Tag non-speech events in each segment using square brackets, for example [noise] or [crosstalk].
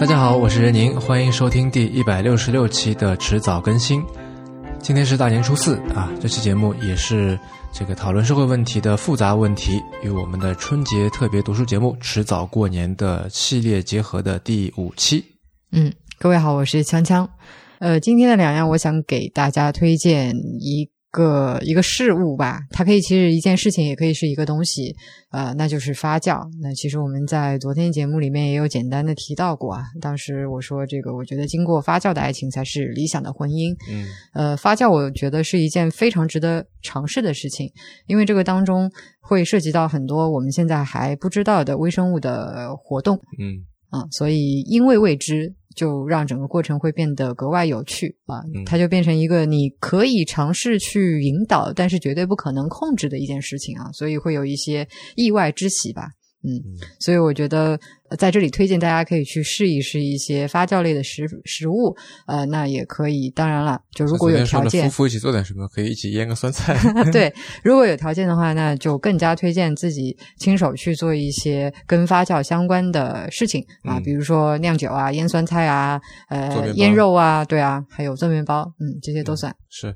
大家好，我是任宁，欢迎收听第一百六十六期的迟早更新。今天是大年初四啊，这期节目也是这个讨论社会问题的复杂问题与我们的春节特别读书节目《迟早过年》的系列结合的第五期。嗯，各位好，我是锵锵。呃，今天的两样，我想给大家推荐一个一个事物吧，它可以其实一件事情，也可以是一个东西，呃，那就是发酵。那其实我们在昨天节目里面也有简单的提到过啊。当时我说这个，我觉得经过发酵的爱情才是理想的婚姻。嗯，呃，发酵我觉得是一件非常值得尝试的事情，因为这个当中会涉及到很多我们现在还不知道的微生物的活动。嗯啊，所以因为未知，就让整个过程会变得格外有趣啊，嗯它就变成一个你可以尝试去引导，但是绝对不可能控制的一件事情啊，所以会有一些意外之喜吧。嗯，所以我觉得呃在这里推荐大家可以去试一试一些发酵类的食食物，呃，那也可以。当然了，就如果有条件夫，妇一起做点什么，可以一起腌个酸菜。[laughs] [laughs] 对，如果有条件的话，那就更加推荐自己亲手去做一些跟发酵相关的事情啊，嗯比如说酿酒啊、腌酸菜啊、呃腌肉啊，对啊，还有做面包，嗯，这些都算。是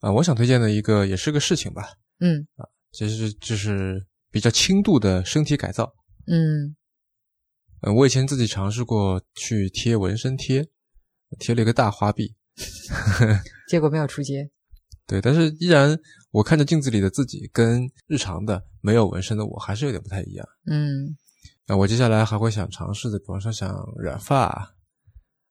啊，我想推荐的一个也是个事情吧，嗯啊其实就是比较轻度的身体改造。嗯呃，我以前自己尝试过去贴纹身贴，贴了一个大花臂 [laughs] [laughs] 结果没有出街。对，但是依然我看着镜子里的自己跟日常的没有纹身的我还是有点不太一样。嗯那我接下来还会想尝试的，比方说想染发，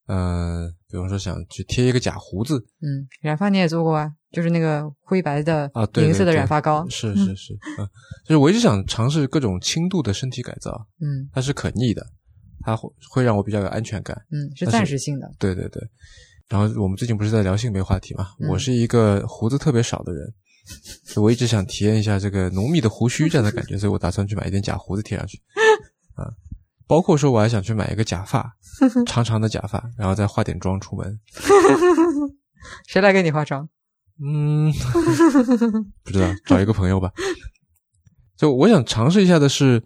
呃，比方说想去贴一个假胡子嗯，染发你也做过啊，就是那个灰白的啊，对银色的染发膏。是是是，嗯，就是我一直想尝试各种轻度的身体改造，嗯它是可逆的，它会会让我比较有安全感。嗯，是暂时性的。对对对。然后我们最近不是在聊性别话题嘛？嗯我是一个胡子特别少的人，我一直想体验一下这个浓密的胡须这样的感觉，所以我打算去买一点假胡子贴上去。啊，[laughs] 包括说我还想去买一个假发，[laughs] 长长的假发，然后再化点妆出门。[laughs] 谁来给你化妆？嗯，[laughs] 不知道，找一个朋友吧。就我想尝试一下的是，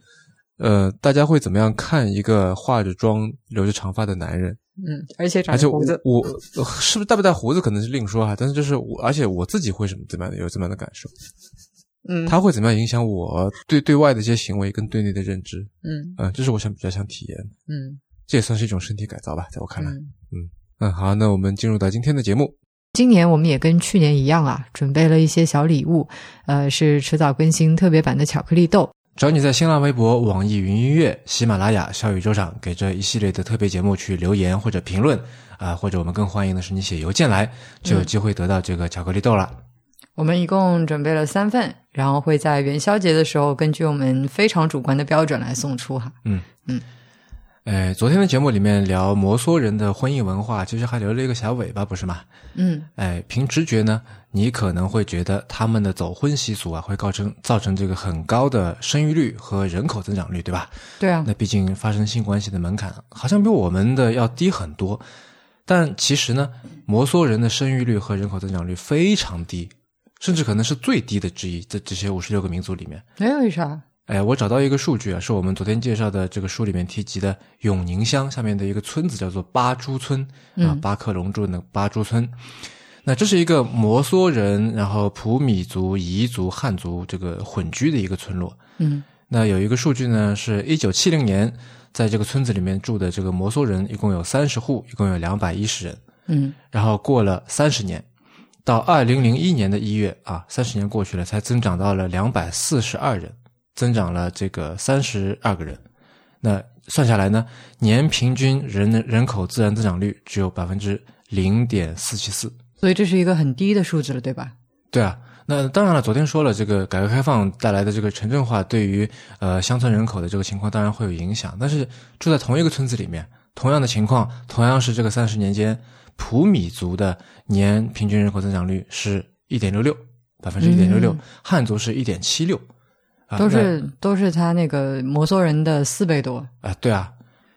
呃，大家会怎么样看一个化着妆、留着长发的男人？嗯，而且长而且我着胡子。我呃是不是带不带胡子可能是另说哈，但是就是我，而且我自己会什么怎么样的有怎么样的感受，嗯它会怎么样影响我对对外的一些行为跟对内的认知？嗯嗯、这是我想比较想体验的，嗯这也算是一种身体改造吧，在我看来。嗯。嗯，好，那我们进入到今天的节目。今年我们也跟去年一样啊，准备了一些小礼物，呃，是迟早更新特别版的巧克力豆。找你在新浪微博、网易云音乐、喜马拉雅、小宇宙上给这一系列的特别节目去留言或者评论啊、或者我们更欢迎的是你写邮件来，就有机会得到这个巧克力豆了。我们一共准备了三份，然后会在元宵节的时候根据我们非常主观的标准来送出哈。呃，昨天的节目里面聊摩梭人的婚姻文化，其实还留了一个小尾巴，不是吗？嗯哎，凭直觉呢，你可能会觉得他们的走婚习俗啊，会造成造成这个很高的生育率和人口增长率，对吧？对啊，那毕竟发生性关系的门槛好像比我们的要低很多，但其实呢，摩梭人的生育率和人口增长率非常低，甚至可能是最低的之一，在这些五十六个民族里面。没有为啥？哎，我找到一个数据啊，是我们昨天介绍的这个书里面提及的永宁乡下面的一个村子，叫做八珠村啊，巴克龙珠的那八珠村。那这是一个摩梭人，然后普米族、彝族、汉族这个混居的一个村落。嗯那有一个数据呢，是一九七零年，在这个村子里面住的这个摩梭人一共有三十户，一共有两百一十人。嗯然后过了三十年，到二零零一年的一月啊，三十年过去了，才增长到了两百四十二人，增长了这个三十二个人。那算下来呢，年平均人人口自然增长率只有百分之零点四七四。所以这是一个很低的数字了，对吧？对啊，那当然了，昨天说了，这个改革开放带来的这个城镇化对于呃乡村人口的这个情况当然会有影响，但是住在同一个村子里面，同样的情况，同样是这个三十年间，普米族的年平均人口增长率是一点六六，百分之一点六六，汉族是一点七六，啊，都是都是他那个摩梭人的四倍多。啊，对啊，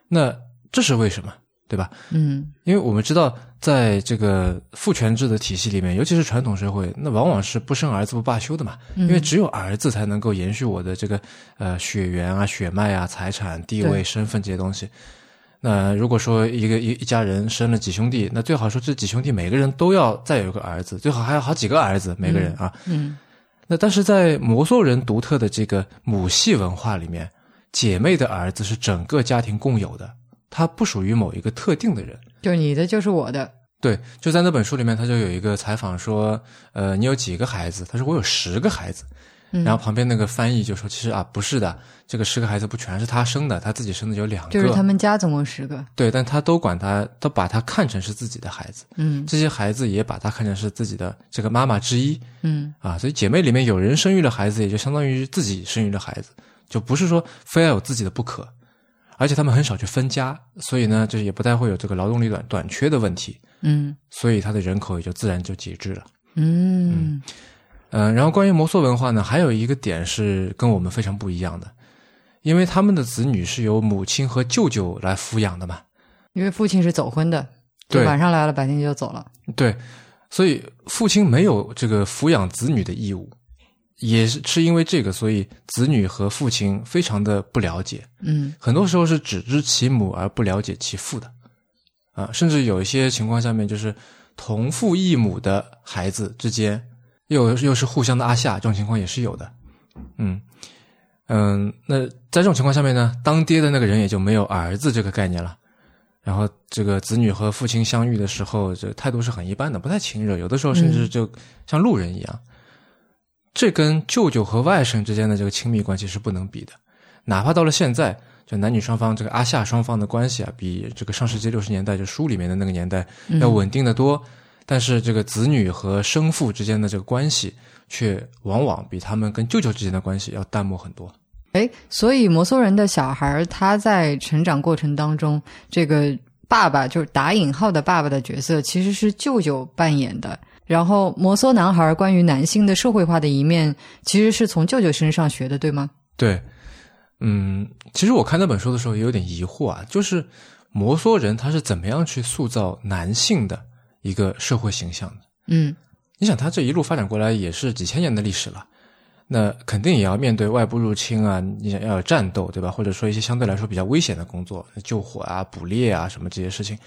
那这是为什么？对吧？嗯因为我们知道，在这个父权制的体系里面，尤其是传统社会，那往往是不生儿子不罢休的嘛。因为只有儿子才能够延续我的这个呃血缘啊、血脉啊、财产、地位、身份这些东西。那如果说一个一一家人生了几兄弟，那最好说这几兄弟每个人都要再有一个儿子，最好还有好几个儿子，每个人啊。嗯那但是在摩梭人独特的这个母系文化里面，姐妹的儿子是整个家庭共有的，它不属于某一个特定的人。就你的就是我的，对，就在那本书里面，他就有一个采访说，呃，你有几个孩子？他说我有十个孩子。嗯然后旁边那个翻译就说，其实啊，不是的，这个十个孩子不全是他生的，他自己生的有两个。就是他们家总共十个。对，但他都管他，都把他看成是自己的孩子。嗯这些孩子也把他看成是自己的这个妈妈之一嗯啊，所以姐妹里面有人生育了孩子，也就相当于自己生育了孩子，就不是说非要有自己的不可。而且他们很少去分家，所以呢，就是也不太会有这个劳动力短短缺的问题，嗯所以他的人口也就自然就节制了。嗯嗯、然后关于摩梭文化呢，还有一个点是跟我们非常不一样的，因为他们的子女是由母亲和舅舅来抚养的嘛，因为父亲是走婚的，就对。晚上来了，白天就走了。对，所以父亲没有这个抚养子女的义务，也是是因为这个，所以子女和父亲非常的不了解，嗯。很多时候是只知其母而不了解其父的，啊，甚至有一些情况下面就是同父异母的孩子之间，又又是互相的阿夏，这种情况也是有的，嗯嗯，那在这种情况下面呢，当爹的那个人也就没有儿子这个概念了。然后这个子女和父亲相遇的时候，这态度是很一般的，不太亲热，有的时候甚至就像路人一样。这跟舅舅和外甥之间的这个亲密关系是不能比的。哪怕到了现在，就男女双方这个阿夏双方的关系啊，比这个上世纪六十年代就书里面的那个年代要稳定的多。但是这个子女和生父之间的这个关系，却往往比他们跟舅舅之间的关系要淡漠很多。哎，所以摩梭人的小孩他在成长过程当中，这个爸爸就是打引号的爸爸的角色，其实是舅舅扮演的。然后摩梭男孩关于男性的社会化的一面，其实是从舅舅身上学的，对吗？对，嗯，其实我看那本书的时候也有点疑惑啊，就是摩梭人他是怎么样去塑造男性的一个社会形象的？嗯你想，他这一路发展过来也是几千年的历史了，那肯定也要面对外部入侵啊，你想要有战斗，对吧？或者说一些相对来说比较危险的工作，救火啊、捕猎啊什么这些事情。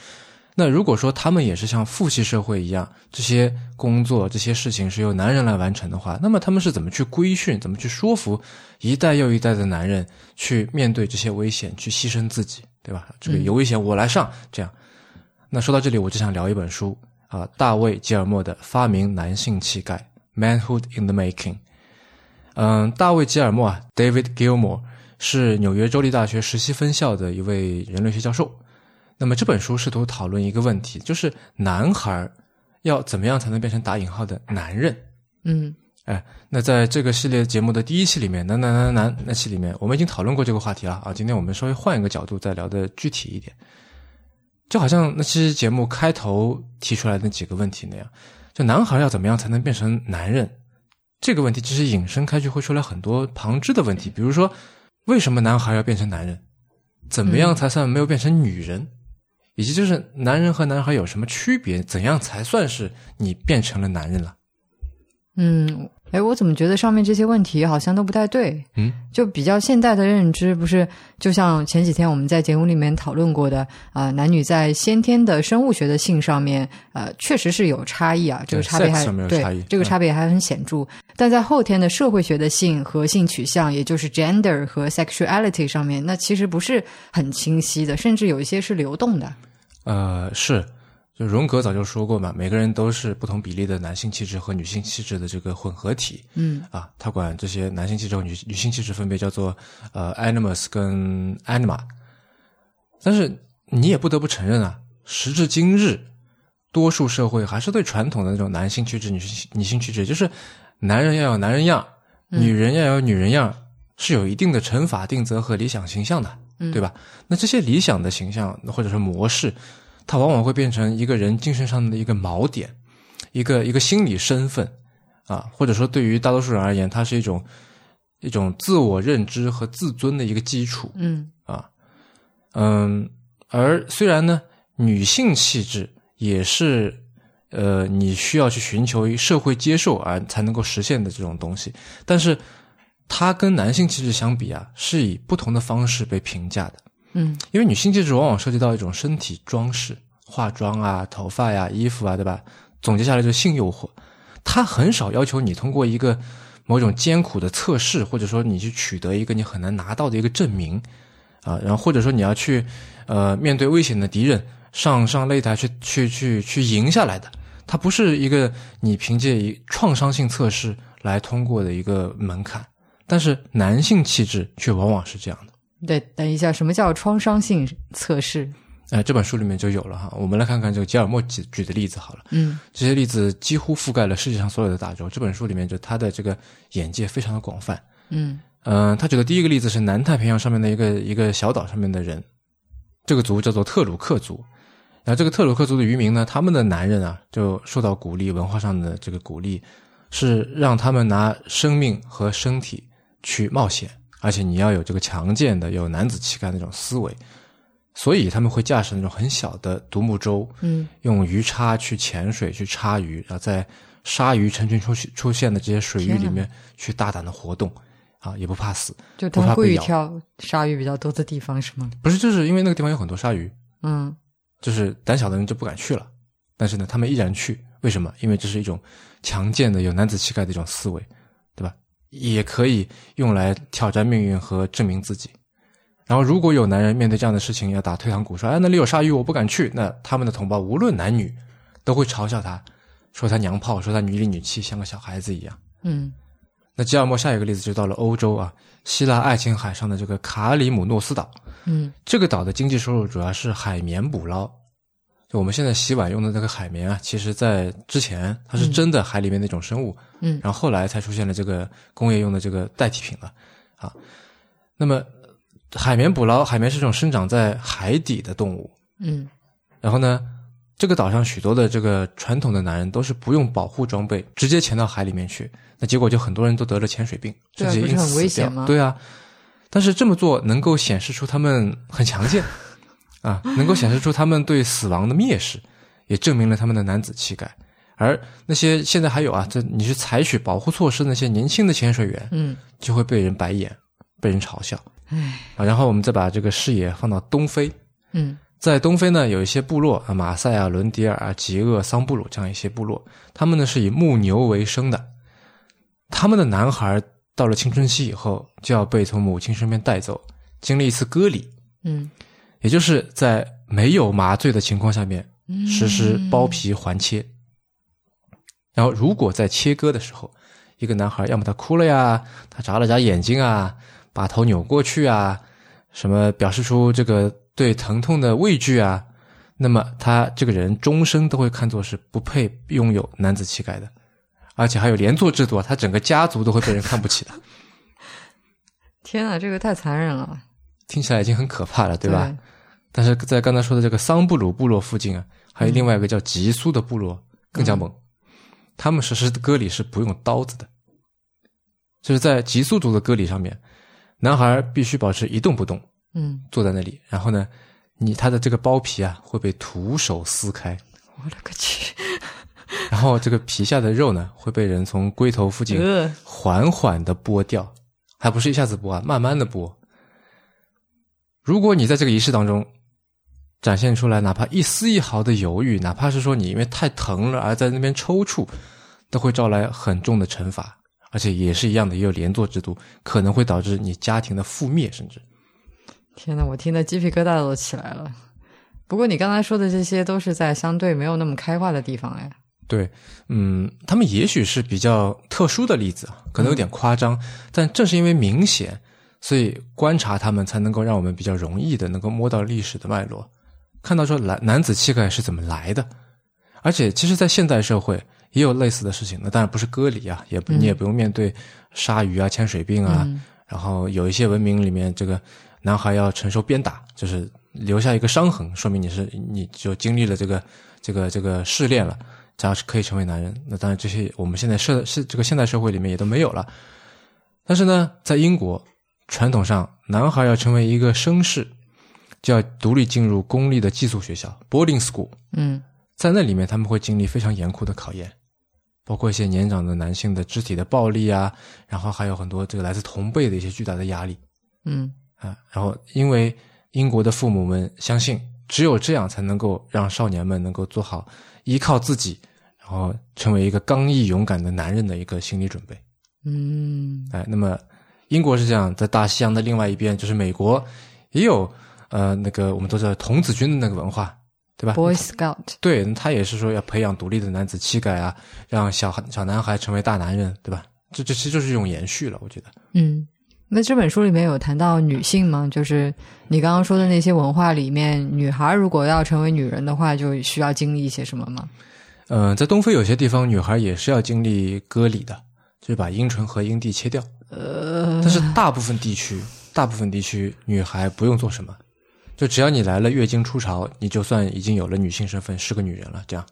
那如果说他们也是像父系社会一样，这些工作、这些事情是由男人来完成的话，那么他们是怎么去规训、怎么去说服一代又一代的男人去面对这些危险、去牺牲自己，对吧？这个有危险我来上，这样。那说到这里，我就想聊一本书啊，大卫·吉尔莫的《发明男性气概》（Manhood in the Making）。嗯，大卫·吉尔莫啊，David Gilmore 是纽约州立大学石溪分校的一位人类学教授。那么这本书试图讨论一个问题，就是男孩要怎么样才能变成打引号的男人？嗯哎，那在这个系列节目的第一期里面，男男男男那期里面，我们已经讨论过这个话题了啊。今天我们稍微换一个角度，再聊的具体一点，就好像那期节目开头提出来的那几个问题那样，就男孩要怎么样才能变成男人？这个问题其实引申开去会出来很多旁支的问题，比如说，为什么男孩要变成男人？怎么样才算没有变成女人？以及就是男人和男孩有什么区别？怎样才算是你变成了男人了？嗯，哎，我怎么觉得上面这些问题好像都不太对？嗯，就比较现代的认知，不是就像前几天我们在节目里面讨论过的啊、男女在先天的生物学的性上面，呃，确实是有差异啊，这个差别还对这个差别还很显著。但在后天的社会学的性和性取向，也就是 gender 和 sexuality 上面，那其实不是很清晰的，甚至有一些是流动的。呃，是，就荣格早就说过嘛，每个人都是不同比例的男性气质和女性气质的这个混合体。嗯啊，他管这些男性气质和女女性气质分别叫做呃 animus 跟 anima。但是你也不得不承认啊，时至今日，多数社会还是对传统的那种男性气质、女性女性气质，就是男人要有男人样，女人要有女人样，是有一定的惩罚定则和理想形象的，对吧？那这些理想的形象或者是模式，它往往会变成一个人精神上的一个锚点，一个一个心理身份啊，或者说对于大多数人而言，它是一种一种自我认知和自尊的一个基础。嗯啊，嗯，而虽然呢，女性气质也是呃你需要去寻求社会接受而才能够实现的这种东西，但是它跟男性气质相比啊，是以不同的方式被评价的。嗯因为女性气质往往涉及到一种身体装饰、化妆啊、头发呀、衣服啊，对吧？总结下来就是性诱惑，它很少要求你通过一个某种艰苦的测试，或者说你去取得一个你很难拿到的一个证明啊，然后或者说你要去呃面对危险的敌人上上擂台去去去去赢下来的，它不是一个你凭借一创伤性测试来通过的一个门槛，但是男性气质却往往是这样的。对，等一下，什么叫创伤性测试？哎，这本书里面就有了哈。我们来看看这个吉尔莫举举的例子好了。嗯这些例子几乎覆盖了世界上所有的大洲。这本书里面就他的这个眼界非常的广泛。嗯嗯、他举的第一个例子是南太平洋上面的一个一个小岛上面的人，这个族叫做特鲁克族。然后这个特鲁克族的渔民呢，他们的男人啊，就受到鼓励，文化上的这个鼓励是让他们拿生命和身体去冒险，而且你要有这个强健的、有男子气概的那种思维。所以他们会驾驶那种很小的独木舟，嗯用鱼叉去潜水去叉鱼，然后在鲨鱼成群出现出现的这些水域里面去大胆的活动，啊，也不怕死。就他们故意挑鲨鱼比较多的地方是吗？不是，就是因为那个地方有很多鲨鱼，嗯就是胆小的人就不敢去了。但是呢，他们依然去，为什么？因为这是一种强健的、有男子气概的一种思维，对吧？也可以用来挑战命运和证明自己。然后，如果有男人面对这样的事情要打退堂鼓，说：“哎，那里有鲨鱼，我不敢去。”那他们的同胞无论男女，都会嘲笑他，说他娘炮，说他女里女气，像个小孩子一样。嗯那吉尔莫下一个例子就到了欧洲啊，希腊爱琴海上的这个卡里姆诺斯岛，嗯这个岛的经济收入主要是海绵捕捞。就我们现在洗碗用的那个海绵啊，其实在之前它是真的海里面那种生物，嗯。然后后来才出现了这个工业用的这个代替品了啊。那么海绵捕捞，海绵是这种生长在海底的动物，嗯。然后呢，这个岛上许多的这个传统的男人都是不用保护装备，直接潜到海里面去，那结果就很多人都得了潜水病，甚至很危死掉险吗。对啊，但是这么做能够显示出他们很强健啊，能够显示出他们对死亡的蔑视，也证明了他们的男子气概。而那些现在还有啊，这你是采取保护措施那些年轻的潜水员，嗯就会被人白眼，被人嘲笑唉啊。然后我们再把这个视野放到东非，嗯在东非呢，有一些部落啊，马赛啊、伦迪尔啊、吉厄、桑布鲁这样一些部落，他们呢是以牧牛为生的。他们的男孩到了青春期以后，就要被从母亲身边带走，经历一次割礼，嗯也就是在没有麻醉的情况下面嗯实施包皮环切。然后，如果在切割的时候，一个男孩要么他哭了呀，他眨了眨眼睛啊，把头扭过去啊，什么表示出这个对疼痛的畏惧啊，那么他这个人终生都会看作是不配拥有男子气概的，而且还有连坐制度啊，他整个家族都会被人看不起的，[laughs] 天啊，这个太残忍了，听起来已经很可怕了，对吧？但是在刚才说的这个桑布鲁部落附近啊，还有另外一个叫吉苏的部落更加猛，他们实施的割礼是不用刀子的，就是在吉苏族的割礼上面，男孩必须保持一动不动，嗯，坐在那里，然后呢，你他的这个包皮啊会被徒手撕开，我勒个去，[laughs] 然后这个皮下的肉呢会被人从龟头附近呃，缓缓的剥掉，还不是一下子剥啊，慢慢的剥。如果你在这个仪式当中展现出来哪怕一丝一毫的犹豫，哪怕是说你因为太疼了而在那边抽搐，都会招来很重的惩罚，而且也是一样的，也有连坐制度，可能会导致你家庭的覆灭，甚至。天呐，我听得鸡皮疙瘩都起来了。不过你刚才说的这些都是在相对没有那么开化的地方哎。对，嗯，他们也许是比较特殊的例子啊，可能有点夸张，但正是因为明显，所以观察他们才能够让我们比较容易的能够摸到历史的脉络，看到说男男子气概是怎么来的。而且，其实，在现代社会也有类似的事情，那当然不是割礼啊，也不、你也不用面对鲨鱼啊、潜水病啊，嗯然后有一些文明里面，这个男孩要承受鞭打，就是留下一个伤痕，说明你是你就经历了这个这个这个试炼了，这样是可以成为男人。那当然，这些我们现在社是这个现代社会里面也都没有了。但是呢，在英国传统上，男孩要成为一个绅士，就要独立进入公立的寄宿学校 （boarding school）。嗯在那里面，他们会经历非常严酷的考验，包括一些年长的男性的肢体的暴力啊，然后还有很多这个来自同辈的一些巨大的压力嗯啊。然后因为英国的父母们相信，只有这样才能够让少年们能够做好依靠自己，然后成为一个刚毅勇敢的男人的一个心理准备。嗯哎，那么英国是这样，在大西洋的另外一边，就是美国，也有呃那个我们都知道童子军的那个文化，对吧？，Boy Scout，对，他也是说要培养独立的男子气概啊，让小孩小男孩成为大男人，对吧？这这其实就是一种延续了，我觉得。嗯，那这本书里面有谈到女性吗？就是你刚刚说的那些文化里面，女孩如果要成为女人的话，就需要经历一些什么吗？嗯、在东非有些地方，女孩也是要经历割礼的，就是把阴唇和阴蒂切掉。呃但是大部分地区，大部分地区女孩不用做什么，就只要你来了月经初潮，你就算已经有了女性身份，是个女人了。这样，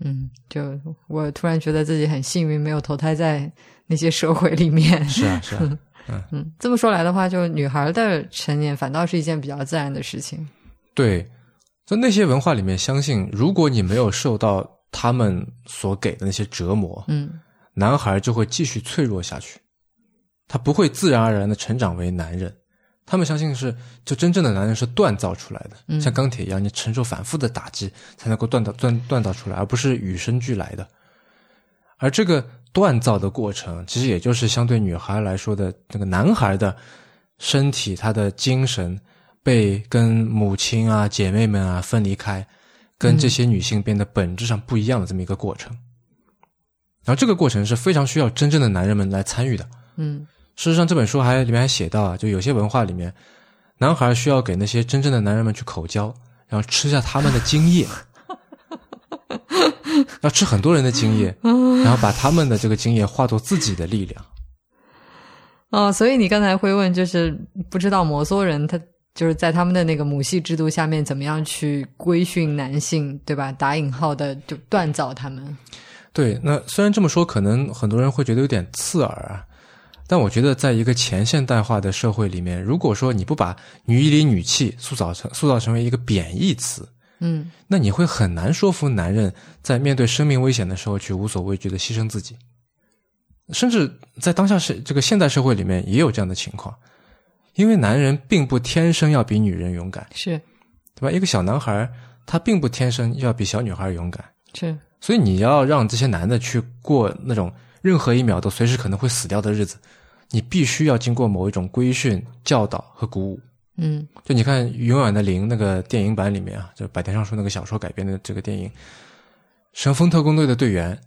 嗯，就我突然觉得自己很幸运，没有投胎在那些社会里面。是啊，是啊，[laughs] 嗯，这么说来的话，就女孩的成年反倒是一件比较自然的事情。对，在那些文化里面，相信如果你没有受到他们所给的那些折磨，嗯男孩就会继续脆弱下去，他不会自然而然的成长为男人。他们相信是，就真正的男人是锻造出来的，嗯像钢铁一样，你承受反复的打击才能够锻造锻锻造出来，而不是与生俱来的。而这个锻造的过程，其实也就是相对女孩来说的，那个男孩的身体，他的精神被跟母亲啊、姐妹们啊分离开，跟这些女性变得本质上不一样的这么一个过程。然后这个过程是非常需要真正的男人们来参与的。嗯事实上，这本书还里面还写到啊，就有些文化里面，男孩需要给那些真正的男人们去口交，然后吃下他们的精液，[laughs] 要吃很多人的精液，然后把他们的这个精液化作自己的力量。哦，所以你刚才会问，就是不知道摩梭人他就是在他们的那个母系制度下面，怎么样去规训男性，对吧？打引号的就锻造他们。对，那虽然这么说，可能很多人会觉得有点刺耳啊，但我觉得，在一个前现代化的社会里面，如果说你不把女一里女气塑造成塑造成为一个贬义词，嗯。那你会很难说服男人在面对生命危险的时候去无所畏惧的牺牲自己。甚至在当下是这个现代社会里面也有这样的情况，因为男人并不天生要比女人勇敢，是。对吧？一个小男孩他并不天生要比小女孩勇敢，是，所以你要让这些男的去过那种任何一秒都随时可能会死掉的日子，你必须要经过某一种规训、教导和鼓舞。嗯就你看《永远的零》那个电影版里面啊，就百田尚树那个小说改编的这个电影，神风特工队的队员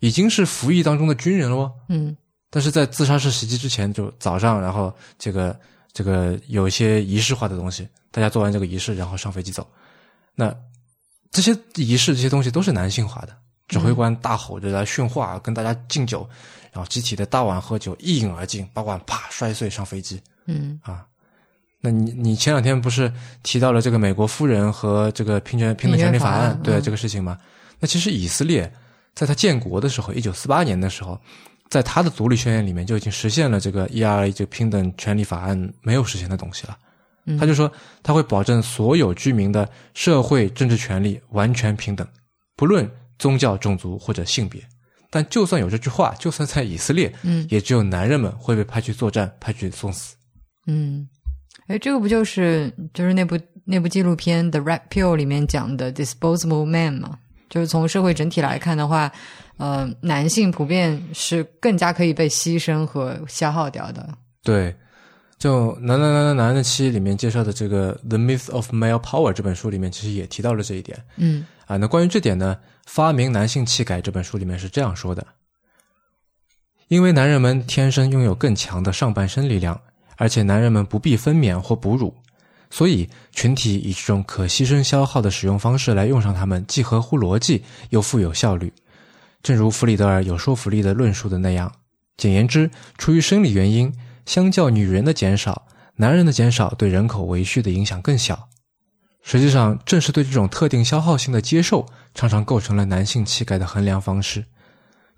已经是服役当中的军人了哦，嗯但是在自杀式袭击之前，就早上，然后这个这个有一些仪式化的东西，大家做完这个仪式，然后上飞机走。那这些仪式这些东西都是男性化的，指挥官大吼着来训话，跟大家敬酒，然后集体的大碗喝酒，一饮而尽，把碗啪摔碎上飞机。嗯啊。那你你前两天不是提到了这个美国夫人和这个平权平等权利法案对这个事情吗？那其实以色列在他建国的时候，一九四八年的时候，在他的独立宣言里面就已经实现了这个 ERA 这个平等权利法案没有实现的东西了。嗯他就说他会保证所有居民的社会政治权利完全平等，不论宗教、种族或者性别。但就算有这句话，就算在以色列，嗯也只有男人们会被派去作战，派去送死。嗯，哎，这个不就是就是那部那部纪录片《The Red Pill》里面讲的 Disposable Man 嘛？就是从社会整体来看的话，呃，男性普遍是更加可以被牺牲和消耗掉的。对，就《男男男男男的妻》里面介绍的这个《The Myth of Male Power》这本书里面，其实也提到了这一点嗯啊。那关于这点呢，《发明男性气概》这本书里面是这样说的：因为男人们天生拥有更强的上半身力量，而且男人们不必分娩或哺乳，所以群体以这种可牺牲消耗的使用方式来用上他们，既合乎逻辑又富有效率。正如弗里德尔有说服力的论述的那样，简言之，出于生理原因，相较女人的减少，男人的减少对人口维续的影响更小。实际上，正是对这种特定消耗性的接受，常常构成了男性气概的衡量方式。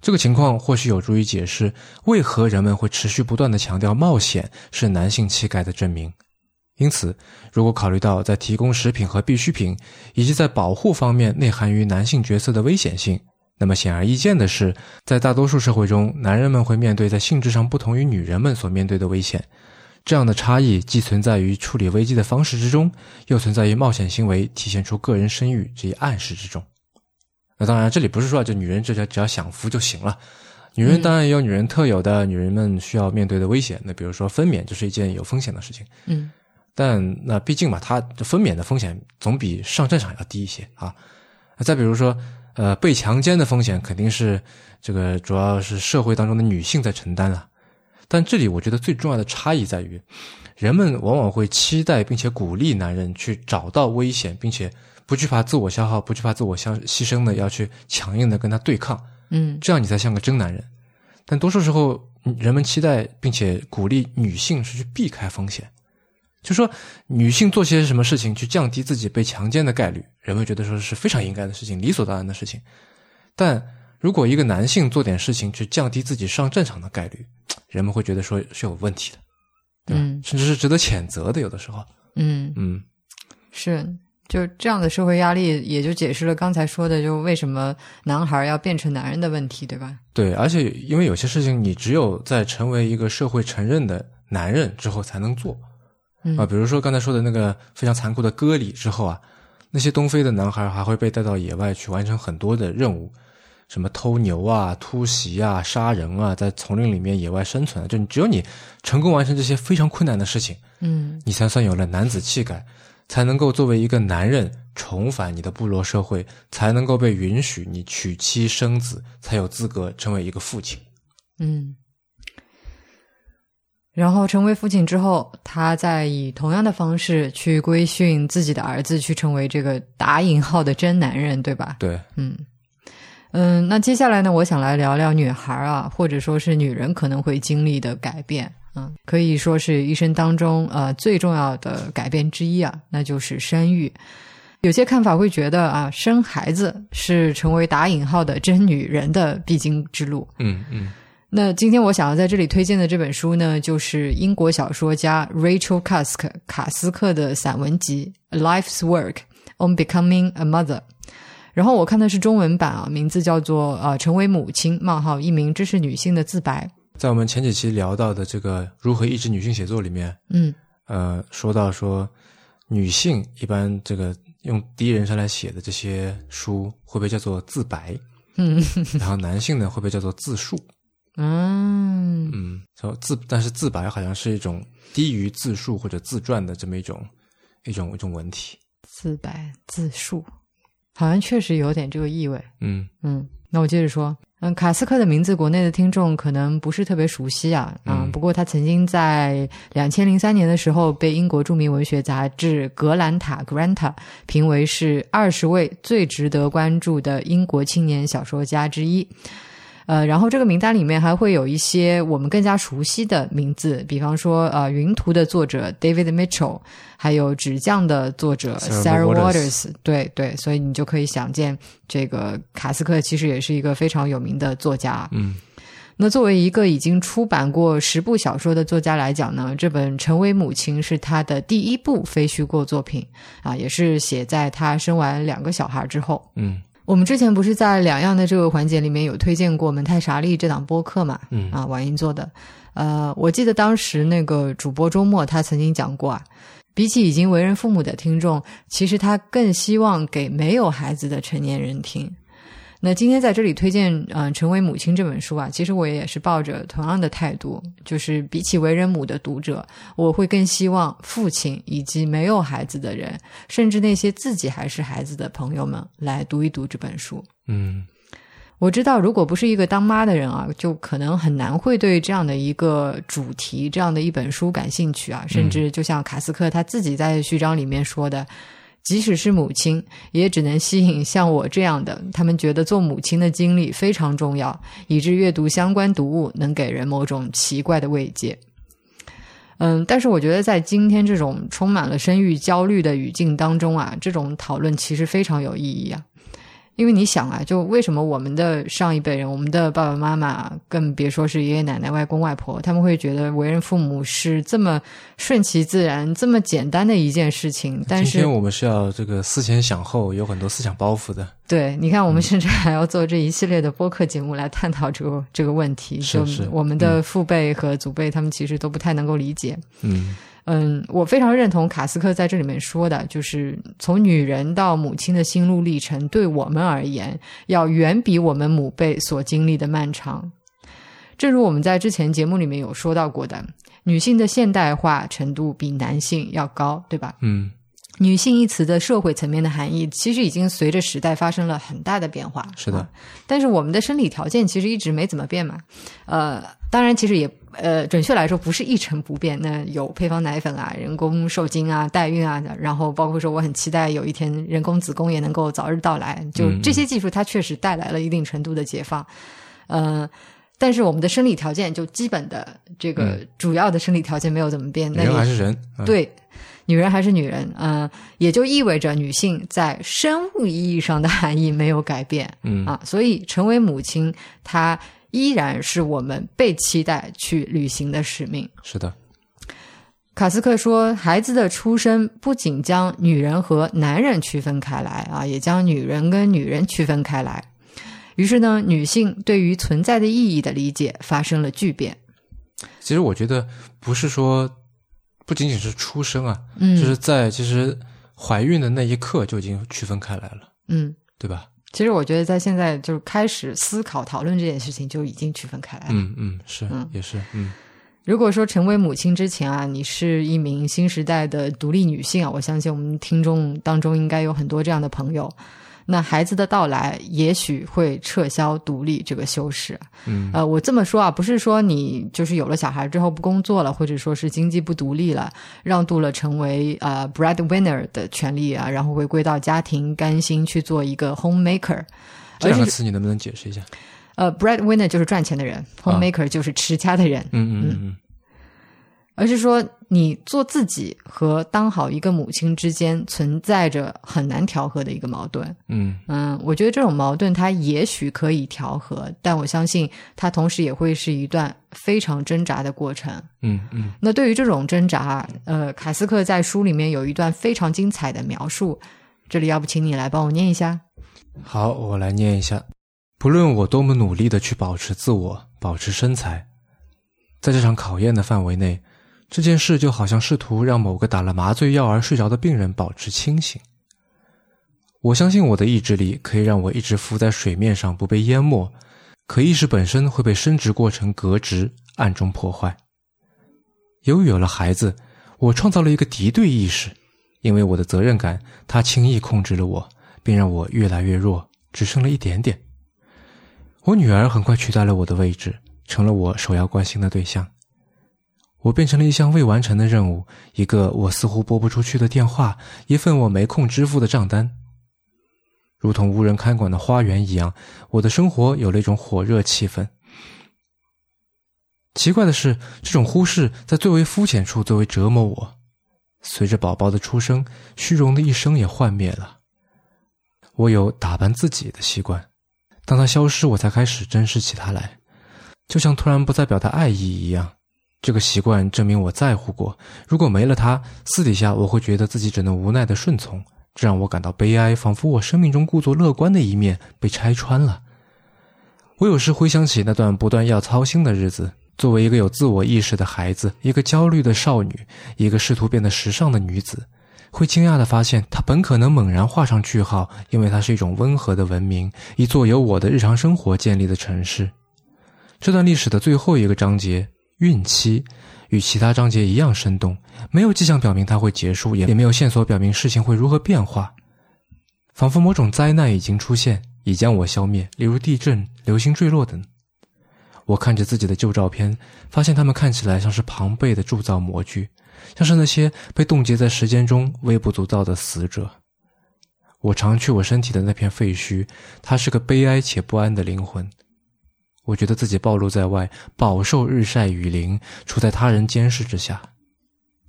这个情况或许有助于解释为何人们会持续不断地强调冒险是男性气概的证明。因此，如果考虑到在提供食品和必需品，以及在保护方面内涵于男性角色的危险性，那么显而易见的是，在大多数社会中，男人们会面对在性质上不同于女人们所面对的危险。这样的差异既存在于处理危机的方式之中，又存在于冒险行为体现出个人声誉这一暗示之中。那当然，这里不是说就女人只要只要享福就行了。女人当然也有女人特有的女人们需要面对的危险。那比如说分娩就是一件有风险的事情。嗯，但那毕竟嘛，它分娩的风险总比上战场要低一些啊。再比如说，呃，被强奸的风险肯定是这个主要是社会当中的女性在承担了。但这里我觉得最重要的差异在于，人们往往会期待并且鼓励男人去找到危险，并且不惧怕自我消耗、不惧怕自我相牺牲的要去强硬的跟他对抗。嗯，这样你才像个真男人。但多数时候，人们期待并且鼓励女性是去避开风险，就说女性做些什么事情去降低自己被强奸的概率，人们觉得说是非常应该的事情，理所当然的事情。但如果一个男性做点事情去降低自己上战场的概率，[tsk] 人们会觉得说是有问题的，对吧？甚至是值得谴责的，有的时候。嗯嗯，是。就这样的社会压力，也就解释了刚才说的，就为什么男孩要变成男人的问题，对吧？对，而且因为有些事情，你只有在成为一个社会承认的男人之后才能做，啊，比如说刚才说的那个非常残酷的割礼之后啊，那些东非的男孩还会被带到野外去完成很多的任务，什么偷牛啊、突袭啊、杀人啊，在丛林里面野外生存，就只有你成功完成这些非常困难的事情，嗯，你才算有了男子气概。才能够作为一个男人重返你的部落社会，才能够被允许你娶妻生子，才有资格成为一个父亲。嗯，然后成为父亲之后，他再以同样的方式去规训自己的儿子，去成为这个打引号的真男人，对吧？对，嗯嗯。那接下来呢，我想来聊聊女孩啊，或者说是女人可能会经历的改变。嗯，可以说是一生当中呃最重要的改变之一啊，那就是生育。有些看法会觉得啊，生孩子是成为打引号的真女人的必经之路。嗯嗯。那今天我想要在这里推荐的这本书呢，就是英国小说家 Rachel Cusk 卡斯克的散文集《Life's Work on Becoming a Mother》。然后我看的是中文版啊，名字叫做呃成为母亲冒号一名知识女性的自白。在我们前几期聊到的这个如何抑制女性写作里面，嗯，呃，说到说女性一般这个用第一人称来写的这些书会被叫做自白，嗯，然后男性呢会被叫做自述，嗯。嗯，说自但是自白好像是一种低于自述或者自传的这么一种一种一种文体，自白自述，好像确实有点这个意味，嗯。嗯，那我接着说。嗯，卡斯克的名字国内的听众可能不是特别熟悉啊，嗯，不过他曾经在两千零三年的时候被英国著名文学杂志《格兰塔》（Granta） 评为是二十位最值得关注的英国青年小说家之一。呃，然后这个名单里面还会有一些我们更加熟悉的名字，比方说呃，《云图》的作者 David Mitchell，还有《纸匠》的作者 Sarah Waters。对对，所以你就可以想见，这个卡斯克其实也是一个非常有名的作家。嗯，那作为一个已经出版过十部小说的作家来讲呢，这本《成为母亲》是他的第一部非虚构作品啊，也是写在他生完两个小孩之后。嗯。我们之前不是在两样的这个环节里面有推荐过《蒙太莎利》这档播客嘛？嗯啊，网易做的。呃，我记得当时那个主播周末他曾经讲过啊，比起已经为人父母的听众，其实他更希望给没有孩子的成年人听。那今天在这里推荐，嗯，成为母亲这本书啊，其实我也是抱着同样的态度，就是比起为人母的读者，我会更希望父亲以及没有孩子的人，甚至那些自己还是孩子的朋友们来读一读这本书。嗯，我知道，如果不是一个当妈的人啊，就可能很难会对这样的一个主题、这样的一本书感兴趣啊，甚至就像卡斯克他自己在序章里面说的。即使是母亲，也只能吸引像我这样的。他们觉得做母亲的经历非常重要，以致阅读相关读物能给人某种奇怪的慰藉。嗯，但是我觉得在今天这种充满了生育焦虑的语境当中啊，这种讨论其实非常有意义啊。因为你想啊，就为什么我们的上一辈人，我们的爸爸妈妈，更别说是爷爷奶奶、外公外婆，他们会觉得为人父母是这么顺其自然、这么简单的一件事情。但是今天我们是要这个思前想后，有很多思想包袱的。对，你看，我们甚至还要做这一系列的播客节目来探讨这个这个问题。是是我们的父辈和祖辈，他们其实都不太能够理解。嗯嗯，我非常认同卡斯克在这里面说的，就是从女人到母亲的心路历程，对我们而言，要远比我们母辈所经历的漫长。正如我们在之前节目里面有说到过的，女性的现代化程度比男性要高，对吧？嗯，女性一词的社会层面的含义，其实已经随着时代发生了很大的变化。是的啊但是我们的生理条件其实一直没怎么变嘛。呃，当然，其实也呃，准确来说不是一成不变。那有配方奶粉啊，人工受精啊，代孕啊，然后包括说我很期待有一天人工子宫也能够早日到来。就嗯这些技术，它确实带来了一定程度的解放。呃。但是我们的生理条件，就基本的这个主要的生理条件没有怎么变，那嗯人还是人。嗯、对，女人还是女人，嗯、也就意味着女性在生物意义上的含义没有改变，嗯啊，所以成为母亲，她依然是我们被期待去履行的使命。是的，卡斯克说，孩子的出生不仅将女人和男人区分开来啊，也将女人跟女人区分开来。于是呢，女性对于存在的意义的理解发生了巨变。其实我觉得不是说不仅仅是出生啊，嗯，就是在其实怀孕的那一刻就已经区分开来了，嗯。对吧？其实我觉得，在现在就是开始思考、讨论这件事情，就已经区分开来了。嗯嗯，是嗯也是嗯如果说成为母亲之前啊，你是一名新时代的独立女性啊，我相信我们听众当中应该有很多这样的朋友。那孩子的到来，也许会撤销独立这个修饰。嗯呃，我这么说啊，不是说你就是有了小孩之后不工作了，或者说是经济不独立了，让渡了成为呃 breadwinner 的权利啊，然后回归到家庭，甘心去做一个 homemaker。这两个词你能不能解释一下？呃，breadwinner 就是赚钱的人，homemaker 就是持家的人，嗯嗯嗯而是说你做自己和当好一个母亲之间存在着很难调和的一个矛盾。嗯嗯，我觉得这种矛盾它也许可以调和，但我相信它同时也会是一段非常挣扎的过程。嗯嗯那对于这种挣扎，呃，凯斯克在书里面有一段非常精彩的描述，这里要不请你来帮我念一下？嗯，好，我来念一下。不论我多么努力的去保持自我、保持身材，在这场考验的范围内，这件事就好像试图让某个打了麻醉药而睡着的病人保持清醒。我相信我的意志力可以让我一直浮在水面上不被淹没，可意识本身会被生殖过程革职，暗中破坏。由于有了孩子，我创造了一个敌对意识，因为我的责任感，它轻易控制了我，并让我越来越弱，只剩了一点点。我女儿很快取代了我的位置，成了我首要关心的对象。我变成了一项未完成的任务，一个我似乎拨不出去的电话，一份我没空支付的账单。如同无人看管的花园一样，我的生活有了一种火热气氛。奇怪的是，这种忽视在最为肤浅处最为折磨我。随着宝宝的出生，虚荣的一生也幻灭了。我有打扮自己的习惯，当它消失，我才开始珍视起它来，就像突然不再表达爱意一样。这个习惯证明我在乎过。如果没了它，私底下我会觉得自己只能无奈的顺从，这让我感到悲哀，仿佛我生命中故作乐观的一面被拆穿了。我有时回想起那段不断要操心的日子。作为一个有自我意识的孩子，一个焦虑的少女，一个试图变得时尚的女子，会惊讶地发现，她本可能猛然画上句号，因为它是一种温和的文明，一座由我的日常生活建立的城市。这段历史的最后一个章节——孕期，与其他章节一样生动，没有迹象表明它会结束，也也没有线索表明事情会如何变化，仿佛某种灾难已经出现，已将我消灭，例如地震、流星坠落等。我看着自己的旧照片，发现它们看起来像是庞贝的铸造模具，像是那些被冻结在时间中微不足道的死者。我常去我身体的那片废墟，它是个悲哀且不安的灵魂。我觉得自己暴露在外，饱受日晒雨淋，处在他人监视之下。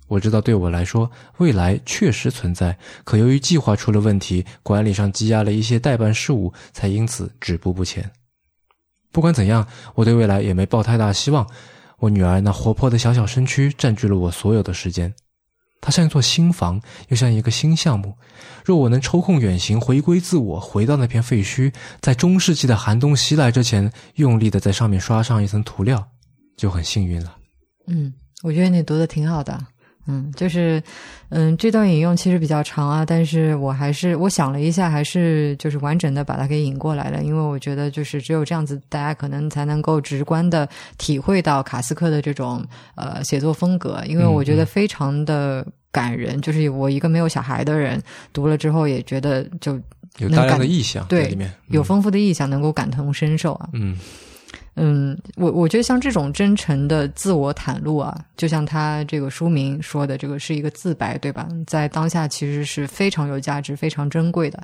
我知道对我来说，未来确实存在，可由于计划出了问题，管理上积压了一些代办事务，才因此止步不前。不管怎样，我对未来也没抱太大希望。我女儿那活泼的小小身躯占据了我所有的时间，它像一座新房，又像一个新项目。若我能抽空远行，回归自我，回到那片废墟，在中世纪的寒冬袭来之前，用力的在上面刷上一层涂料，就很幸运了。嗯，我觉得你读的挺好的。嗯，就是，嗯，这段引用其实比较长啊，但是我还是我想了一下，还是就是完整的把它给引过来了，因为我觉得就是只有这样子，大家可能才能够直观的体会到卡斯克的这种呃写作风格，因为我觉得非常的感人，就是我一个没有小孩的人读了之后也觉得就有大量的意象对里面，有丰富的意象，能够感同身受啊，嗯。嗯，我我觉得像这种真诚的自我袒露啊，就像他这个书名说的，这个是一个自白，对吧？在当下其实是非常有价值、非常珍贵的。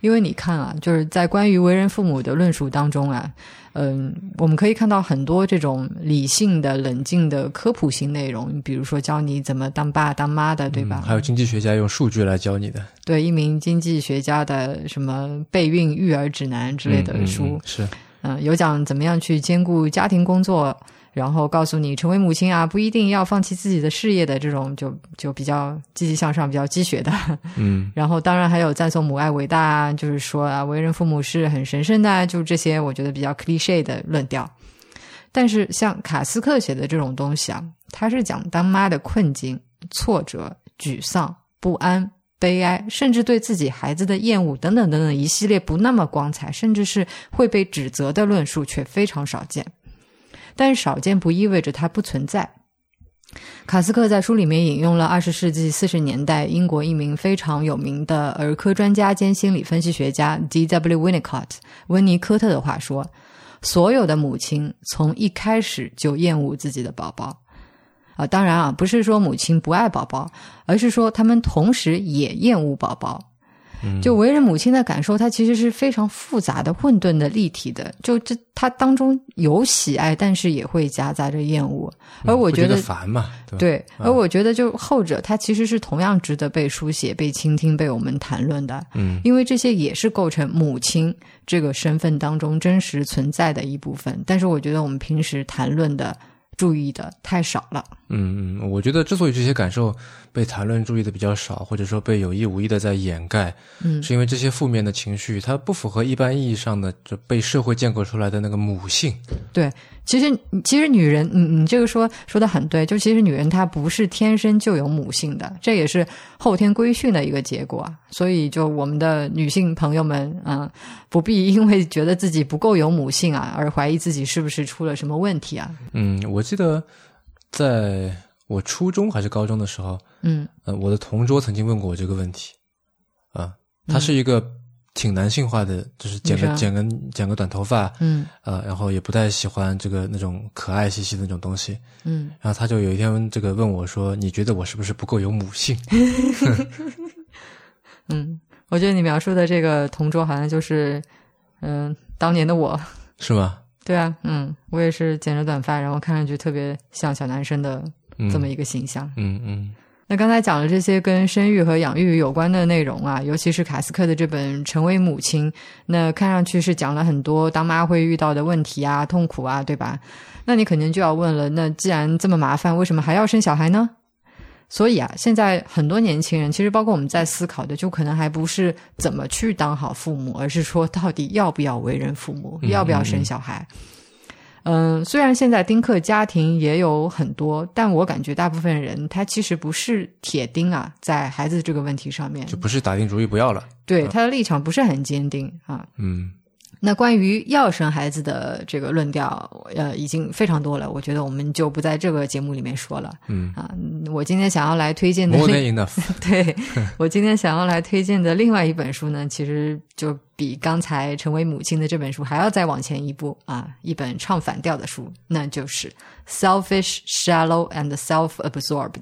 因为你看啊，就是在关于为人父母的论述当中啊，嗯，我们可以看到很多这种理性的、冷静的科普型内容，比如说教你怎么当爸当妈的，对吧？还有经济学家用数据来教你的，对，一名经济学家的什么备孕育儿指南之类的书是。嗯，有讲怎么样去兼顾家庭工作，然后告诉你成为母亲啊，不一定要放弃自己的事业的这种，就就比较积极向上、比较积雪的。[laughs] 嗯，然后当然还有赞颂母爱伟大啊，就是说啊，为人父母是很神圣的，就这些我觉得比较 cliche 的论调。但是像卡斯克写的这种东西啊，他是讲当妈的困境、挫折、沮丧、不安。悲哀，甚至对自己孩子的厌恶等等等等一系列不那么光彩，甚至是会被指责的论述却非常少见。但少见不意味着它不存在。卡斯克在书里面引用了二十世纪四十年代英国一名非常有名的儿科专家兼心理分析学家 D.W. Winnicott 温尼科特的话说：“所有的母亲从一开始就厌恶自己的宝宝。”啊，当然啊，不是说母亲不爱宝宝，而是说他们同时也厌恶宝宝。就为人母亲的感受，它其实是非常复杂的、混沌的、立体的。就这，它当中有喜爱，但是也会夹杂着厌恶。而我觉得烦嘛，对。而我觉得，就后者，它其实是同样值得被书写、被倾听、被我们谈论的。嗯，因为这些也是构成母亲这个身份当中真实存在的一部分。但是，我觉得我们平时谈论的。注意的太少了。嗯嗯，我觉得之所以这些感受被谈论、注意的比较少，或者说被有意无意的在掩盖，嗯，是因为这些负面的情绪它不符合一般意义上的就被社会建构出来的那个母性。对，其实其实女人，你你这个说说的很对，就其实女人她不是天生就有母性的，这也是后天规训的一个结果。所以，就我们的女性朋友们，嗯，不必因为觉得自己不够有母性啊，而怀疑自己是不是出了什么问题啊。嗯，我记得。在我初中还是高中的时候，嗯，呃，我的同桌曾经问过我这个问题，啊，他是一个挺男性化的，就是剪个剪个剪个短头发，嗯，呃，然后也不太喜欢这个那种可爱兮兮的那种东西，嗯，然后他就有一天这个问我说：“你觉得我是不是不够有母性？” [laughs] [laughs] 嗯，我觉得你描述的这个同桌好像就是，嗯，当年的我，是吗？[laughs] 对啊，嗯，我也是剪着短发，然后看上去特别像小男生的这么一个形象。嗯嗯。那刚才讲了这些跟生育和养育有关的内容啊，尤其是卡斯克的这本《成为母亲》，那看上去是讲了很多当妈会遇到的问题啊、痛苦啊，对吧？那你肯定就要问了，那既然这么麻烦，为什么还要生小孩呢？所以啊，现在很多年轻人，其实包括我们在思考的，就可能还不是怎么去当好父母，而是说到底要不要为人父母，要不要生小孩。嗯，虽然现在丁克家庭也有很多，但我感觉大部分人他其实不是铁钉啊，在孩子这个问题上面，就不是打定主意不要了。对他的立场不是很坚定啊。嗯。那关于要生孩子的这个论调，呃，已经非常多了。我觉得我们就不在这个节目里面说了。嗯啊，我今天想要来推荐的，[laughs] [laughs] 对，我今天想要来推荐的另外一本书呢，其实就比刚才成为母亲的这本书还要再往前一步啊，一本唱反调的书，那就是《Selfish, Shallow and Self-Absorbed》。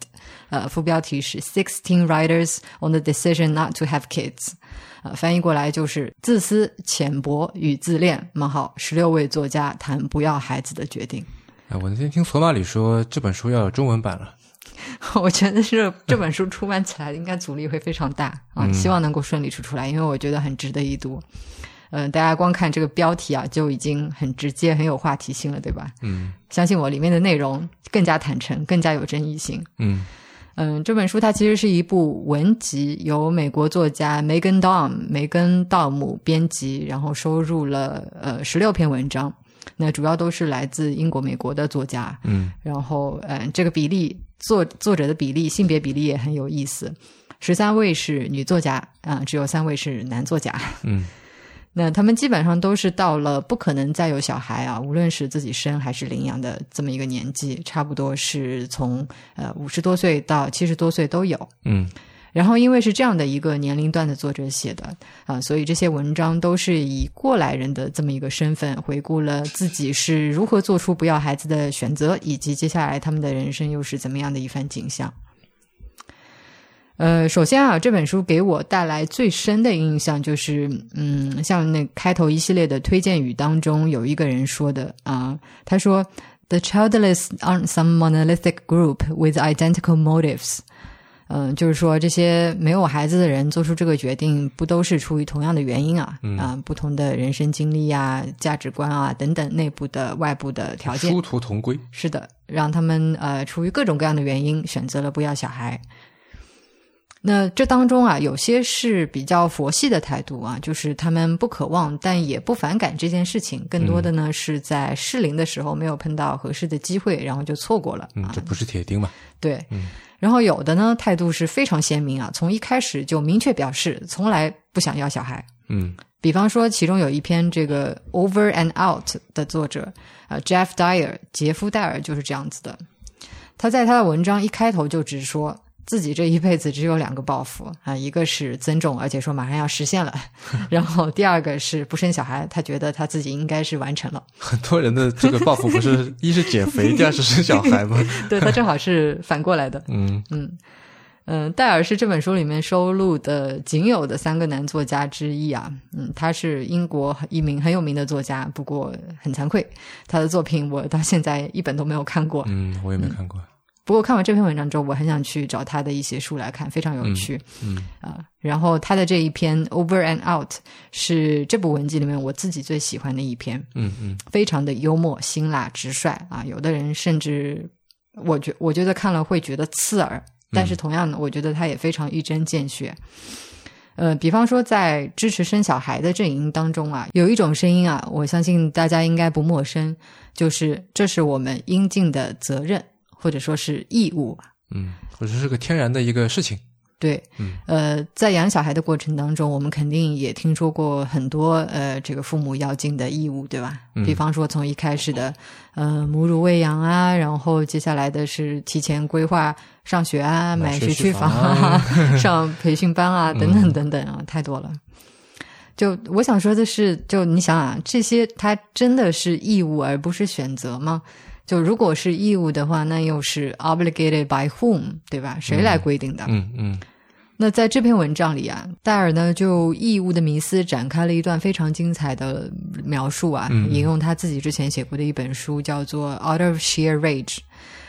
呃，副标题是《Sixteen Writers on the Decision Not to Have Kids》。翻译过来就是自私、浅薄与自恋。冒号，十六位作家谈不要孩子的决定。哎，我那天听索马里说这本书要有中文版了。[laughs] 我觉得是这本书出版起来应该阻力会非常大啊，希望能够顺利出出来，因为我觉得很值得一读。嗯，大家光看这个标题啊，就已经很直接、很有话题性了，对吧？嗯相信我，里面的内容更加坦诚，更加有争议性。嗯嗯，这本书它其实是一部文集，由美国作家梅根·道姆梅根·道姆编辑，然后收入了呃十六篇文章，那主要都是来自英国、美国的作家。嗯然后，嗯，这个比例作作者的比例、性别比例也很有意思，十三位是女作家啊、只有三位是男作家。嗯那他们基本上都是到了不可能再有小孩啊，无论是自己生还是领养的这么一个年纪，差不多是从呃五十多岁到七十多岁都有。嗯然后因为是这样的一个年龄段的作者写的啊、所以这些文章都是以过来人的这么一个身份，回顾了自己是如何做出不要孩子的选择，以及接下来他们的人生又是怎么样的一番景象。呃，首先啊，这本书给我带来最深的印象就是，嗯，像那开头一系列的推荐语当中，有一个人说的啊、他说：“The childless aren't some monolithic group with identical motives。”嗯，就是说这些没有孩子的人做出这个决定，不都是出于同样的原因啊？啊、不同的人生经历啊、价值观啊等等内部的、外部的条件，殊途同归。是的，让他们呃出于各种各样的原因选择了不要小孩。那这当中啊，有些是比较佛系的态度啊，就是他们不渴望，但也不反感这件事情。更多的呢，是在适龄的时候没有碰到合适的机会，然后就错过了啊，。嗯这不是铁钉嘛？对，然后有的呢态度是非常鲜明啊，从一开始就明确表示从来不想要小孩。嗯比方说，其中有一篇这个《Over and Out》的作者，呃，Jeff Dyer，杰夫戴尔就是这样子的。他在他的文章一开头就直说自己这一辈子只有两个抱负啊，一个是增重，而且说马上要实现了，[laughs] 然后第二个是不生小孩，他觉得他自己应该是完成了。很多人的这个抱负不是一是减肥，第二是生小孩吗？[laughs] 对他正好是反过来的。嗯嗯，戴尔是这本书里面收录的仅有的三个男作家之一啊。嗯，他是英国一名很有名的作家，不过很惭愧，他的作品我到现在一本都没有看过。嗯，我也没看过。不过看完这篇文章之后，我很想去找他的一些书来看，非常有趣。嗯啊、然后他的这一篇《Over and Out》是这部文集里面我自己最喜欢的一篇。嗯嗯非常的幽默、辛辣、直率啊！有的人甚至我觉我觉得看了会觉得刺耳，但是同样的，我觉得他也非常一针见血。呃，比方说在支持生小孩的阵营当中啊，有一种声音啊，我相信大家应该不陌生，就是这是我们应尽的责任，或者说是义务。嗯，或者是个天然的一个事情。对，嗯呃，在养小孩的过程当中，我们肯定也听说过很多呃，这个父母要尽的义务，对吧？嗯比方说从一开始的呃母乳喂养啊，然后接下来的是提前规划上学啊、买买学区房 [laughs] 上培训班啊，等嗯等等等啊，太多了。就我想说的是，就你想啊，这些它真的是义务而不是选择吗？就如果是义务的话，那又是 obligated by whom，对吧？谁来规定的？嗯嗯那在这篇文章里啊，戴尔呢就义务的迷思展开了一段非常精彩的描述啊，嗯引用他自己之前写过的一本书，叫做《Out of Sheer Rage》。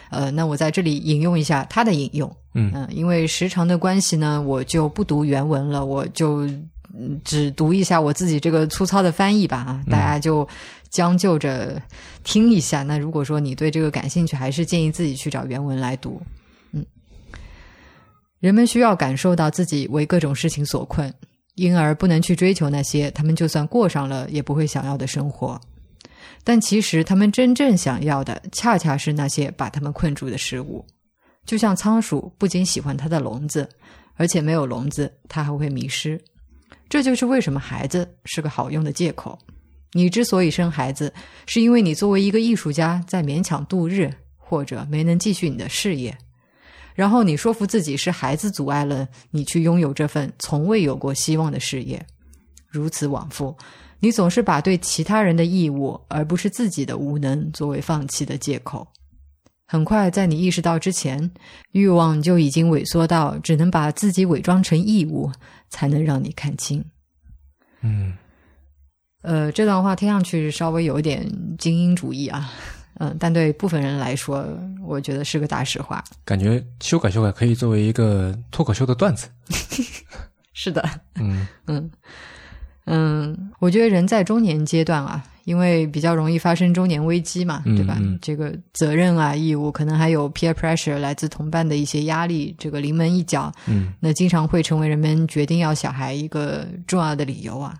呃，那我在这里引用一下他的引用，嗯嗯、因为时长的关系呢，我就不读原文了，我就嗯只读一下我自己这个粗糙的翻译吧啊，大家就将就着听一下。那如果说你对这个感兴趣，还是建议自己去找原文来读。嗯人们需要感受到自己为各种事情所困，因而不能去追求那些他们就算过上了也不会想要的生活。但其实他们真正想要的，恰恰是那些把他们困住的事物。就像仓鼠不仅喜欢它的笼子，而且没有笼子，它还会迷失。这就是为什么孩子是个好用的借口。你之所以生孩子，是因为你作为一个艺术家在勉强度日，或者没能继续你的事业。然后你说服自己是孩子阻碍了你去拥有这份从未有过希望的事业，如此往复，你总是把对其他人的义务而不是自己的无能作为放弃的借口。很快，在你意识到之前，欲望就已经萎缩到只能把自己伪装成义务，才能让你看清。嗯呃，这段话听上去稍微有一点精英主义啊，嗯，但对部分人来说，我觉得是个大实话。感觉修改修改可以作为一个脱口秀的段子。[laughs] 是的，[laughs] 嗯嗯嗯，我觉得人在中年阶段啊，因为比较容易发生中年危机嘛，对吧？嗯嗯这个责任啊、义务，可能还有 peer pressure 来自同伴的一些压力，这个临门一脚，嗯那经常会成为人们决定要小孩一个重要的理由啊。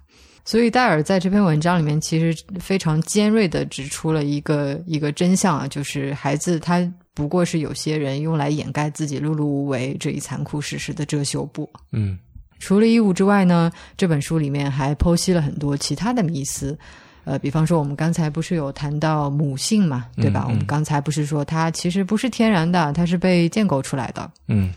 所以戴尔在这篇文章里面其实非常尖锐的指出了一个一个真相啊，就是孩子他不过是有些人用来掩盖自己碌碌无为这一残酷事实的遮羞布。嗯除了义务之外呢，这本书里面还剖析了很多其他的迷思。呃，比方说我们刚才不是有谈到母性嘛，对吧？嗯嗯我们刚才不是说它其实不是天然的，它是被建构出来的。嗯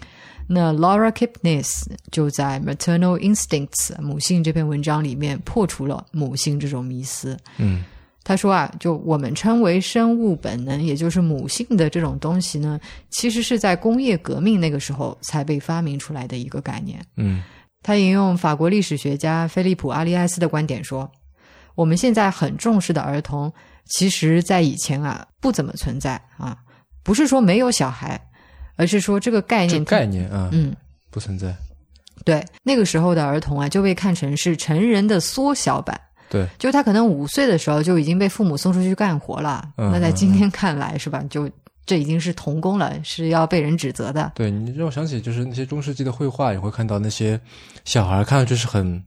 那 Laura Kipnis 就在《Maternal Instincts》母性这篇文章里面破除了母性这种迷思。嗯他说啊，就我们称为生物本能，也就是母性的这种东西呢，其实是在工业革命那个时候才被发明出来的一个概念。嗯他引用法国历史学家菲利普·阿利埃斯的观点说：“我们现在很重视的儿童，其实在以前啊不怎么存在啊，不是说没有小孩，而是说这个概念，概念啊，嗯，不存在。对，那个时候的儿童啊就被看成是成人的缩小版。”对，就他可能五岁的时候就已经被父母送出去干活了，嗯那在今天看来是吧？就这已经是童工了，是要被人指责的。对你让我想起就是那些中世纪的绘画，你会看到那些小孩看上去是很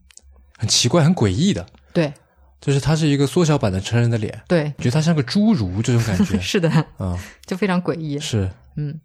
很奇怪、很诡异的，对就是他是一个缩小版的成人的脸，对，觉得他像个侏儒这种感觉 [laughs] 是的，啊，就非常诡异。是嗯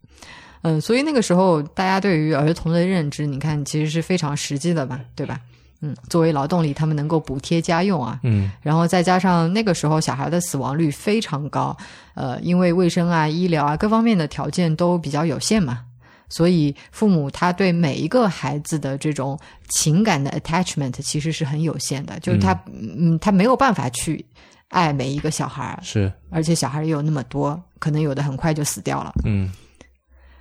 嗯，所以那个时候大家对于儿童的认知，你看其实是非常实际的嘛，对吧？嗯，作为劳动力，他们能够补贴家用啊，嗯然后再加上那个时候小孩的死亡率非常高，呃，因为卫生啊、医疗啊各方面的条件都比较有限嘛，所以父母他对每一个孩子的这种情感的 attachment 其实是很有限的，就是他嗯他没有办法去爱每一个小孩，是而且小孩也有那么多，可能有的很快就死掉了。嗯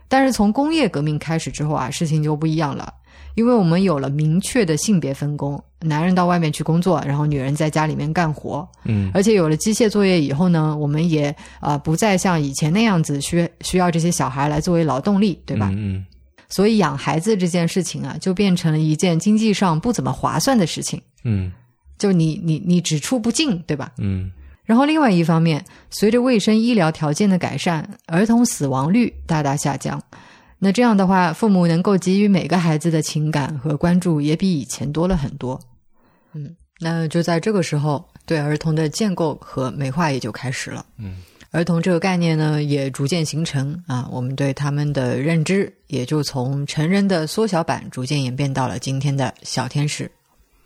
但是从工业革命开始之后啊，事情就不一样了，因为我们有了明确的性别分工，男人到外面去工作，然后女人在家里面干活。嗯而且有了机械作业以后呢，我们也啊、呃不再像以前那样子需需要这些小孩来作为劳动力，对吧？嗯所以养孩子这件事情啊，就变成了一件经济上不怎么划算的事情。嗯就你你你只出不进，对吧？嗯然后另外一方面，随着卫生医疗条件的改善，儿童死亡率大大下降。那这样的话，父母能够给予每个孩子的情感和关注也比以前多了很多。嗯，那就在这个时候，对儿童的建构和美化也就开始了。嗯，儿童这个概念呢，也逐渐形成啊，我们对他们的认知也就从成人的缩小版逐渐演变到了今天的小天使。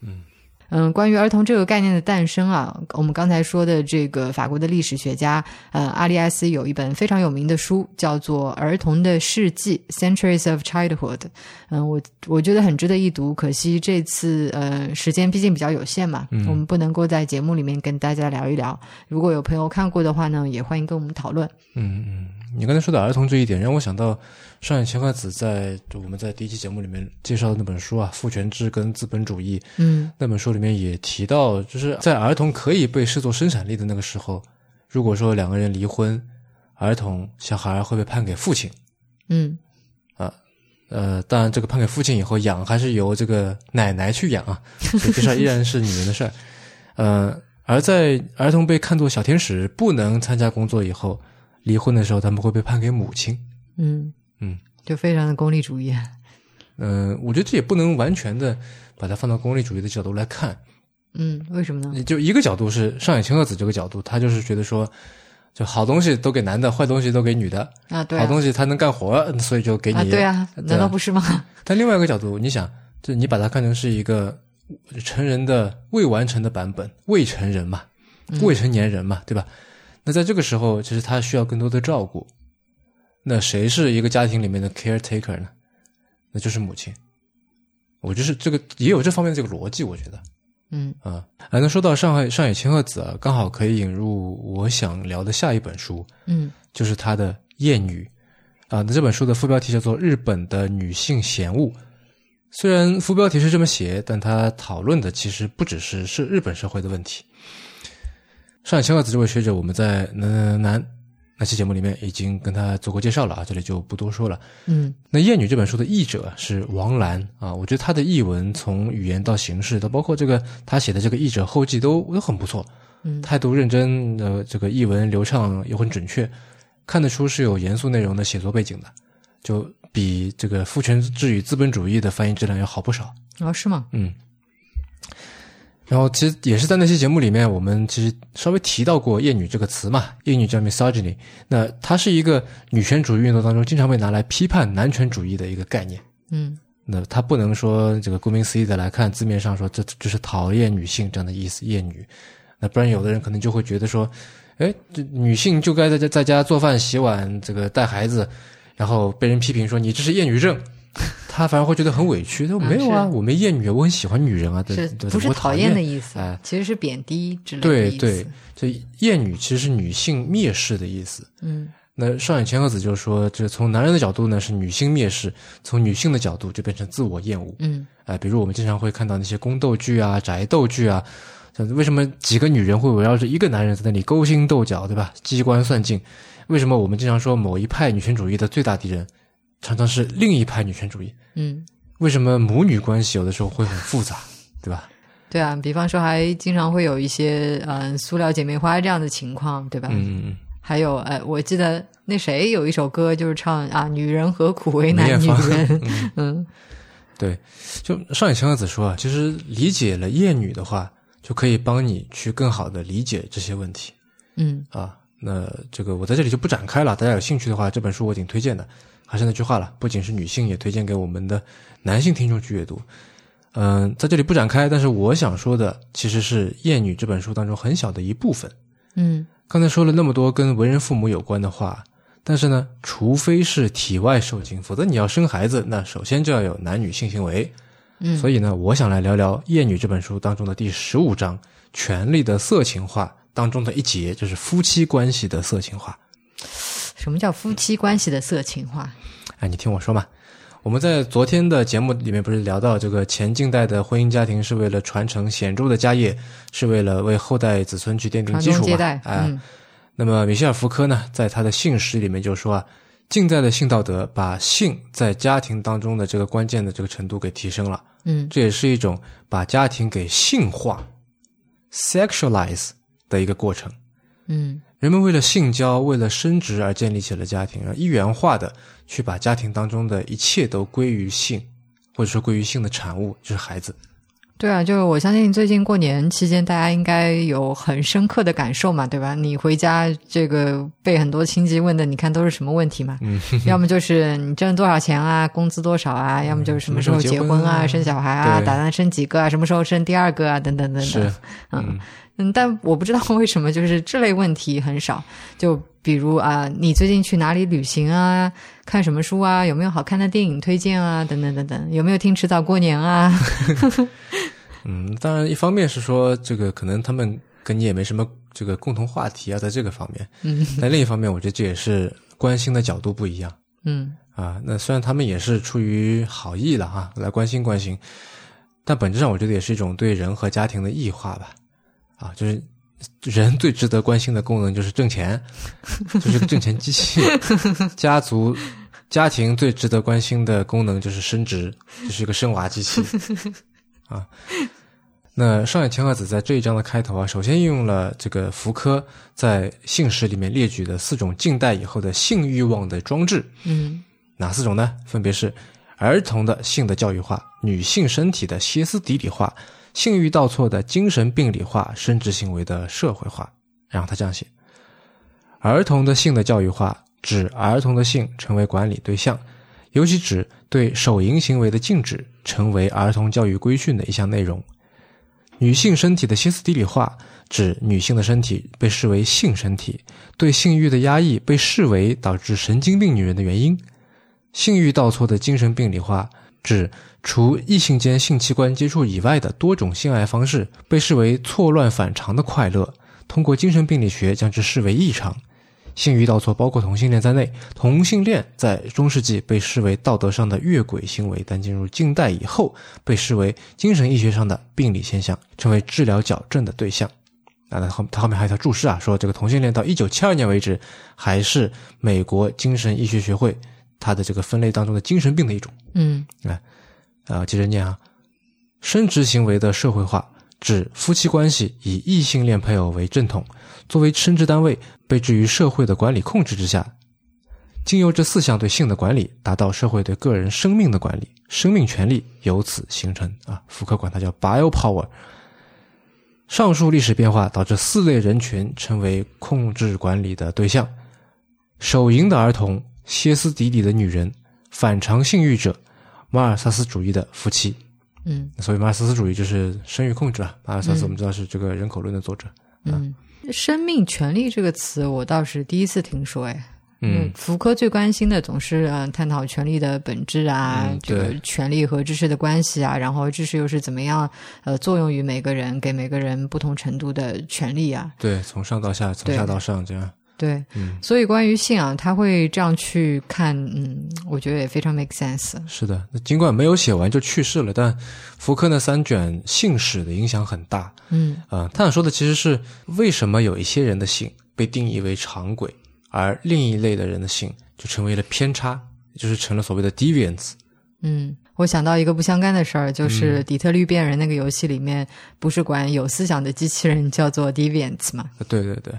嗯嗯，关于儿童这个概念的诞生啊，我们刚才说的这个法国的历史学家呃阿利埃斯有一本非常有名的书，叫做《儿童的世纪》（Centuries of Childhood）。嗯，我我觉得很值得一读，可惜这次呃时间毕竟比较有限嘛，嗯我们不能够在节目里面跟大家聊一聊。如果有朋友看过的话呢，也欢迎跟我们讨论。嗯嗯，你刚才说的儿童这一点，让我想到上野千鹤子在就我们在第一期节目里面介绍的那本书啊，《父权制跟资本主义》嗯那本书里面也提到，就是在儿童可以被视作生产力的那个时候，如果说两个人离婚，儿童小孩会被判给父亲。嗯啊呃，当然，这个判给父亲以后养还是由这个奶奶去养啊，所以这事儿依然是女人的事儿。呃，而在儿童被看作小天使，不能参加工作以后，离婚的时候，他们会被判给母亲。嗯嗯，就非常的功利主义。嗯、我觉得这也不能完全的把它放到功利主义的角度来看。嗯，为什么呢？就一个角度是上野千鹤子这个角度，他就是觉得说，就好东西都给男的，坏东西都给女的。啊，对好啊，东西他能干活，所以就给你。啊，对啊，难道不是吗？[laughs] 但另外一个角度，你想，就你把它看成是一个成人的未完成的版本，未成人嘛，未成年人嘛，对吧？那在这个时候，其实他需要更多的照顾。那谁是一个家庭里面的 caretaker 呢？那就是母亲。我就是这个也有这方面的这个逻辑，我觉得嗯啊。啊，那说到上海上野千鹤子啊，刚好可以引入我想聊的下一本书，嗯就是他的《艳女》啊。那这本书的副标题叫做《日本的女性嫌恶》。虽然副标题是这么写，但它讨论的其实不只是是日本社会的问题。上海千鹤子这位学者，我们在南南那期节目里面已经跟他做过介绍了啊，这里就不多说了。嗯那《艳女》这本书的译者是王兰啊，我觉得他的译文从语言到形式，到包括这个他写的这个译者后记都都很不错，嗯态度认真，呃，这个译文流畅又很准确，看得出是有严肃内容的写作背景的，就比这个父权制与资本主义的翻译质量要好不少。哦是吗？嗯，然后其实也是在那期节目里面，我们其实稍微提到过“厌女”这个词嘛，“厌女”叫 misogyny，那它是一个女权主义运动当中经常被拿来批判男权主义的一个概念。嗯那它不能说这个顾名思义的来看字面上说这这是讨厌女性这样的意思，厌女。那不然有的人可能就会觉得说，哎，这女性就该在家在家做饭、洗碗、这个带孩子，然后被人批评说你这是厌女症，他反而会觉得很委屈。他说啊没有啊，是我没厌女，我很喜欢女人啊，对不是我讨厌的意意思？哎其实是贬低之类的意思。对对，这厌女其实是女性蔑视的意思。嗯那上野千鹤子就说，这从男人的角度呢是女性蔑视，从女性的角度就变成自我厌恶。嗯哎，比如我们经常会看到那些宫斗剧啊、宅斗剧啊，为什么几个女人会围绕着一个男人在那里勾心斗角，对吧？机关算尽。为什么我们经常说某一派女权主义的最大敌人，常常是另一派女权主义？嗯，为什么母女关系有的时候会很复杂，[laughs] 对吧？对啊，比方说还经常会有一些嗯塑料姐妹花这样的情况，对吧？嗯嗯还有呃，我记得那谁有一首歌就是唱啊，女人何苦为难女人？[laughs] 嗯，嗯对。就上野千鹤子说啊，其实理解了厌女的话，就可以帮你去更好的理解这些问题。嗯啊，那这个我在这里就不展开了。大家有兴趣的话，这本书我挺推荐的。还是那句话了，不仅是女性，也推荐给我们的男性听众去阅读。嗯、在这里不展开，但是我想说的其实是《厌女》这本书当中很小的一部分。嗯刚才说了那么多跟为人父母有关的话，但是呢，除非是体外受精，否则你要生孩子，那首先就要有男女性行为。嗯，所以呢，我想来聊聊《厌女》这本书当中的第十五章“权力的色情化”当中的一节，就是夫妻关系的色情化。什么叫夫妻关系的色情化？哎，你听我说嘛，我们在昨天的节目里面不是聊到这个前近代的婚姻家庭是为了传承显著的家业，是为了为后代子孙去奠定基础。哎，嗯那么米歇尔·福柯呢，在他的性史里面就说啊，近代的性道德把性在家庭当中的这个关键的这个程度给提升了，嗯这也是一种把家庭给性化 （sexualize） 的一个过程。嗯人们为了性交、为了生殖而建立起了家庭，而一元化的去把家庭当中的一切都归于性，或者说归于性的产物，就是孩子。对啊，就是我相信最近过年期间，大家应该有很深刻的感受嘛，对吧？你回家这个被很多亲戚问的，你看都是什么问题嘛？嗯，[laughs] 要么就是你挣多少钱啊，工资多少啊，要么就是什么时候结婚啊，生小孩啊，打算生几个啊，什么时候生第二个啊，等等等是等。，嗯嗯，但我不知道 [laughs] 为什么就是这类问题很少。就比如啊，你最近去哪里旅行啊？看什么书啊？有没有好看的电影推荐啊？等等等等，有没有听迟早过年啊？[laughs] 嗯，当然，一方面是说这个可能他们跟你也没什么这个共同话题啊，在这个方面。嗯但另一方面，我觉得这也是关心的角度不一样嗯啊。那虽然他们也是出于好意了哈，来关心关心，但本质上我觉得也是一种对人和家庭的异化吧。啊，就是人最值得关心的功能就是挣钱，就是个挣钱机器。[laughs] 家族家庭最值得关心的功能就是生殖，就是一个生娃机器。[laughs] 啊，那上野千鹤子在这一章的开头啊，首先运用了这个福柯在性史里面列举的四种近代以后的性欲望的装置，嗯哪四种呢？分别是儿童的性的教育化、女性身体的歇斯底里化、性欲倒错的精神病理化、生殖行为的社会化。然后他这样写：儿童的性的教育化指儿童的性成为管理对象，尤其指对手淫行为的禁止成为儿童教育规训的一项内容。女性身体的歇斯底里化指女性的身体被视为性身体，对性欲的压抑被视为导致神经病女人的原因。性欲倒错的精神病理化指除异性间性器官接触以外的多种性爱方式被视为错乱反常的快乐，通过精神病理学将之视为异常。性欲倒错包括同性恋在内，同性恋在中世纪被视为道德上的越轨行为，但进入近代以后被视为精神医学上的病理现象，成为治疗矫正的对象。啊，他后他后面还有一条注释啊，说这个同性恋到一九七二年为止还是美国精神医学学会它的这个分类当中的精神病的一种。嗯啊，接着念啊，生殖行为的社会化指夫妻关系以异性恋配偶为正统，作为生殖单位被置于社会的管理控制之下，经由这四项对性的管理，达到社会对个人生命的管理，生命权利由此形成啊。福克管它叫 bio power。上述历史变化导致四类人群成为控制管理的对象：手淫的儿童、歇斯底里的女人、反常性欲者。马尔萨斯主义的夫妻，嗯所以马尔萨斯主义就是生育控制啊。马尔萨斯我们知道是这个人口论的作者，嗯，生命权利这个词我倒是第一次听说，哎。嗯，福柯最关心的总是嗯、呃探讨权利的本质啊，嗯这个权利和知识的关系啊，然后知识又是怎么样呃作用于每个人，给每个人不同程度的权利啊，对，从上到下，从下到上这样，对，嗯，所以关于信啊，他会这样去看，嗯，我觉得也非常 make sense。是的。那尽管没有写完就去世了，但福柯那三卷信史的影响很大。嗯啊、他想说的其实是为什么有一些人的信被定义为常轨，而另一类的人的信就成为了偏差，也就是成了所谓的 deviance。嗯，我想到一个不相干的事儿，嗯就是底特律变人那个游戏里面，不是管有思想的机器人叫做 deviants 嘛？啊对对对，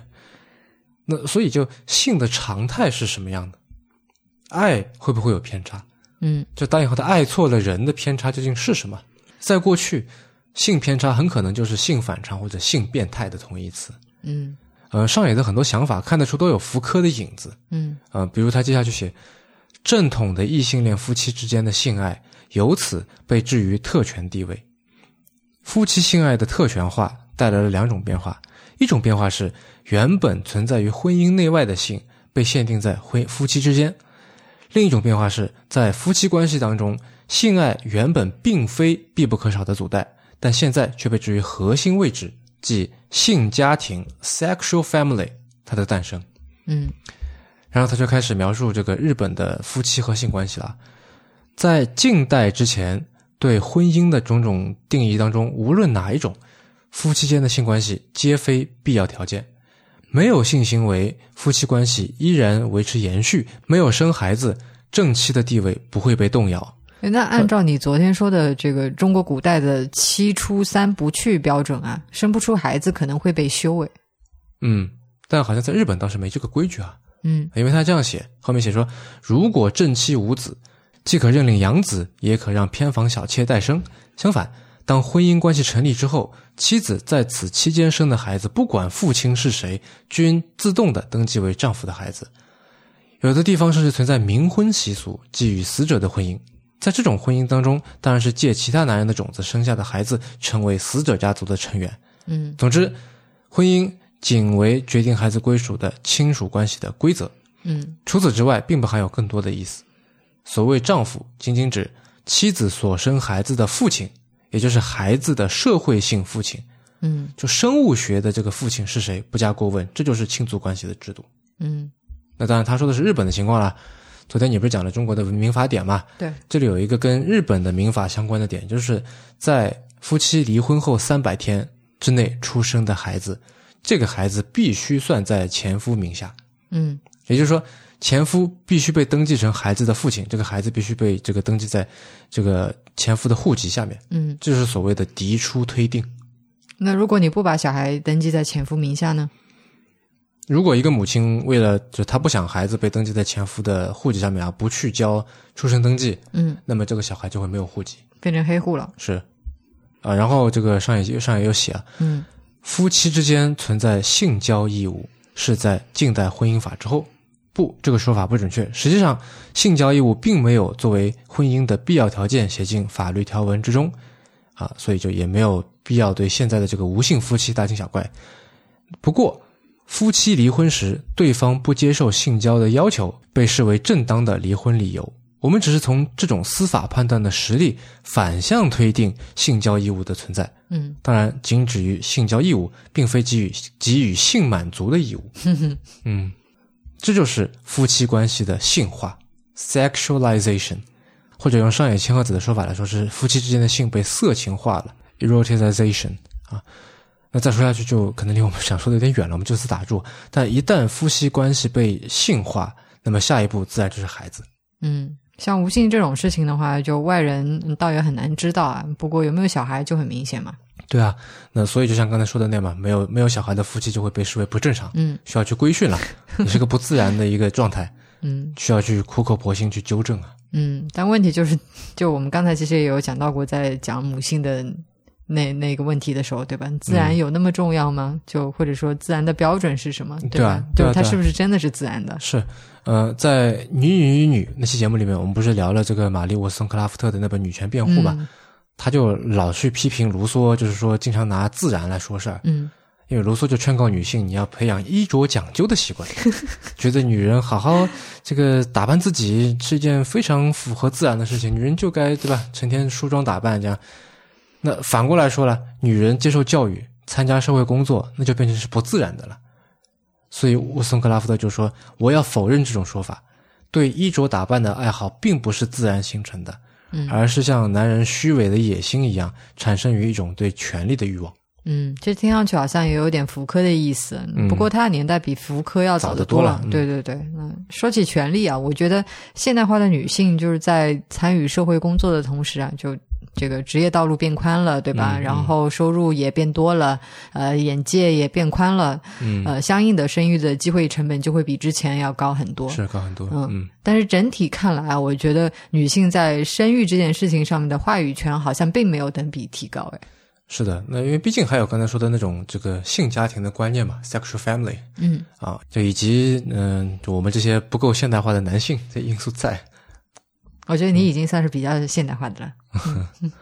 那所以就性的常态是什么样的？爱会不会有偏差？嗯就当以后他爱错了人的偏差究竟是什么？在过去，性偏差很可能就是性反常或者性变态的同义词。嗯呃，上野的很多想法看得出都有福柯的影子。嗯呃，比如他接下去写，正统的异性恋夫妻之间的性爱由此被置于特权地位。夫妻性爱的特权化带来了两种变化，一种变化是原本存在于婚姻内外的性被限定在婚夫妻之间，另一种变化是在夫妻关系当中，性爱原本并非必不可少的组带，但现在却被置于核心位置，即性家庭 （sexual family） 它的诞生。嗯然后他就开始描述这个日本的夫妻和性关系了。在近代之前，对婚姻的种种定义当中，无论哪一种，夫妻间的性关系皆非必要条件。没有性行为，夫妻关系依然维持延续；没有生孩子，正妻的地位不会被动摇。那按照你昨天说的这个中国古代的七出三不去标准啊，生不出孩子可能会被休诶。嗯，但好像在日本倒是没这个规矩啊。嗯因为他这样写，后面写说，如果正妻无子，既可认领养子，也可让偏房小妾代生。相反，当婚姻关系成立之后，妻子在此期间生的孩子，不管父亲是谁，均自动的登记为丈夫的孩子。有的地方甚至存在冥婚习俗，即与死者的婚姻。在这种婚姻当中，当然是借其他男人的种子生下的孩子成为死者家族的成员。嗯总之，婚姻仅为决定孩子归属的亲属关系的规则。嗯除此之外，并不含有更多的意思。所谓丈夫，仅仅指妻子所生孩子的父亲，也就是孩子的社会性父亲。嗯就生物学的这个父亲是谁，不加过问，这就是亲族关系的制度。嗯，那当然，他说的是日本的情况啦。昨天你不是讲了中国的民法典嘛？对，这里有一个跟日本的民法相关的点，就是在夫妻离婚后三百天之内出生的孩子，这个孩子必须算在前夫名下。嗯也就是说，前夫必须被登记成孩子的父亲，这个孩子必须被这个登记在这个前夫的户籍下面，嗯。这是所谓的嫡出推定。那如果你不把小孩登记在前夫名下呢？如果一个母亲为了就她不想孩子被登记在前夫的户籍上面啊，不去交出生登记，嗯，那么这个小孩就会没有户籍。变成黑户了。是啊，然后这个上也上也有写啊，嗯夫妻之间存在性交义务是在近代婚姻法之后。不，这个说法不准确。实际上，性交义务并没有作为婚姻的必要条件写进法律条文之中，啊，所以就也没有必要对现在的这个无性夫妻大惊小怪。不过，夫妻离婚时对方不接受性交的要求，被视为正当的离婚理由。我们只是从这种司法判断的实例反向推定性交义务的存在。嗯当然，仅止于性交义务，并非给予给予性满足的义务。[laughs] 嗯，这就是夫妻关系的性化 （sexualization），或者用上野千鹤子的说法来说，是夫妻之间的性被色情化了 （eroticization） 啊。那再说下去就可能离我们想说的有点远了，我们就此打住。但一旦夫妻关系被性化，那么下一步自然就是孩子。嗯，像无性这种事情的话，就外人倒也很难知道啊。不过有没有小孩就很明显嘛。对啊，那所以就像刚才说的那样嘛，没有没有小孩的夫妻就会被视为不正常，嗯需要去规训了，[laughs] 你是个不自然的一个状态，嗯需要去苦口婆心去纠正啊。嗯，但问题就是，就我们刚才其实也有讲到过，在讲母性的那那个问题的时候，对吧？自然有那么重要吗？就或者说自然的标准是什么？对啊吧？就它对啊对啊是不是真的是自然的？是，呃，在《女女女女》那期节目里面，我们不是聊了这个玛丽沃斯通克拉夫特的那本《女权辩护》嘛？嗯他就老去批评卢梭，就是说经常拿自然来说事儿，嗯因为卢梭就劝告女性你要培养衣着讲究的习惯，[laughs] 觉得女人好好这个打扮自己是一件非常符合自然的事情，女人就该对吧，成天梳妆打扮这样。那反过来说了，女人接受教育、参加社会工作，那就变成是不自然的了。所以沃森克拉夫特就说：“我要否认这种说法，对衣着打扮的爱好并不是自然形成的，嗯。而是像男人虚伪的野心一样，产生于一种对权力的欲望。嗯，这听上去好像也有点福柯的意思。嗯。不过他的年代比福柯要早早得多了嗯。对对对，嗯，说起权力啊，我觉得现代化的女性就是在参与社会工作的同时啊，就这个职业道路变宽了，对吧？嗯嗯然后收入也变多了，呃，眼界也变宽了，嗯，呃，相应的生育的机会成本就会比之前要高很多。是高很多。嗯嗯但是整体看来啊，我觉得女性在生育这件事情上面的话语权好像并没有等比提高。哎，是的，那因为毕竟还有刚才说的那种这个性家庭的观念嘛，sexual family 嗯啊，就以及嗯、就我们这些不够现代化的男性这因素在。我觉得你已经算是比较现代化的了。嗯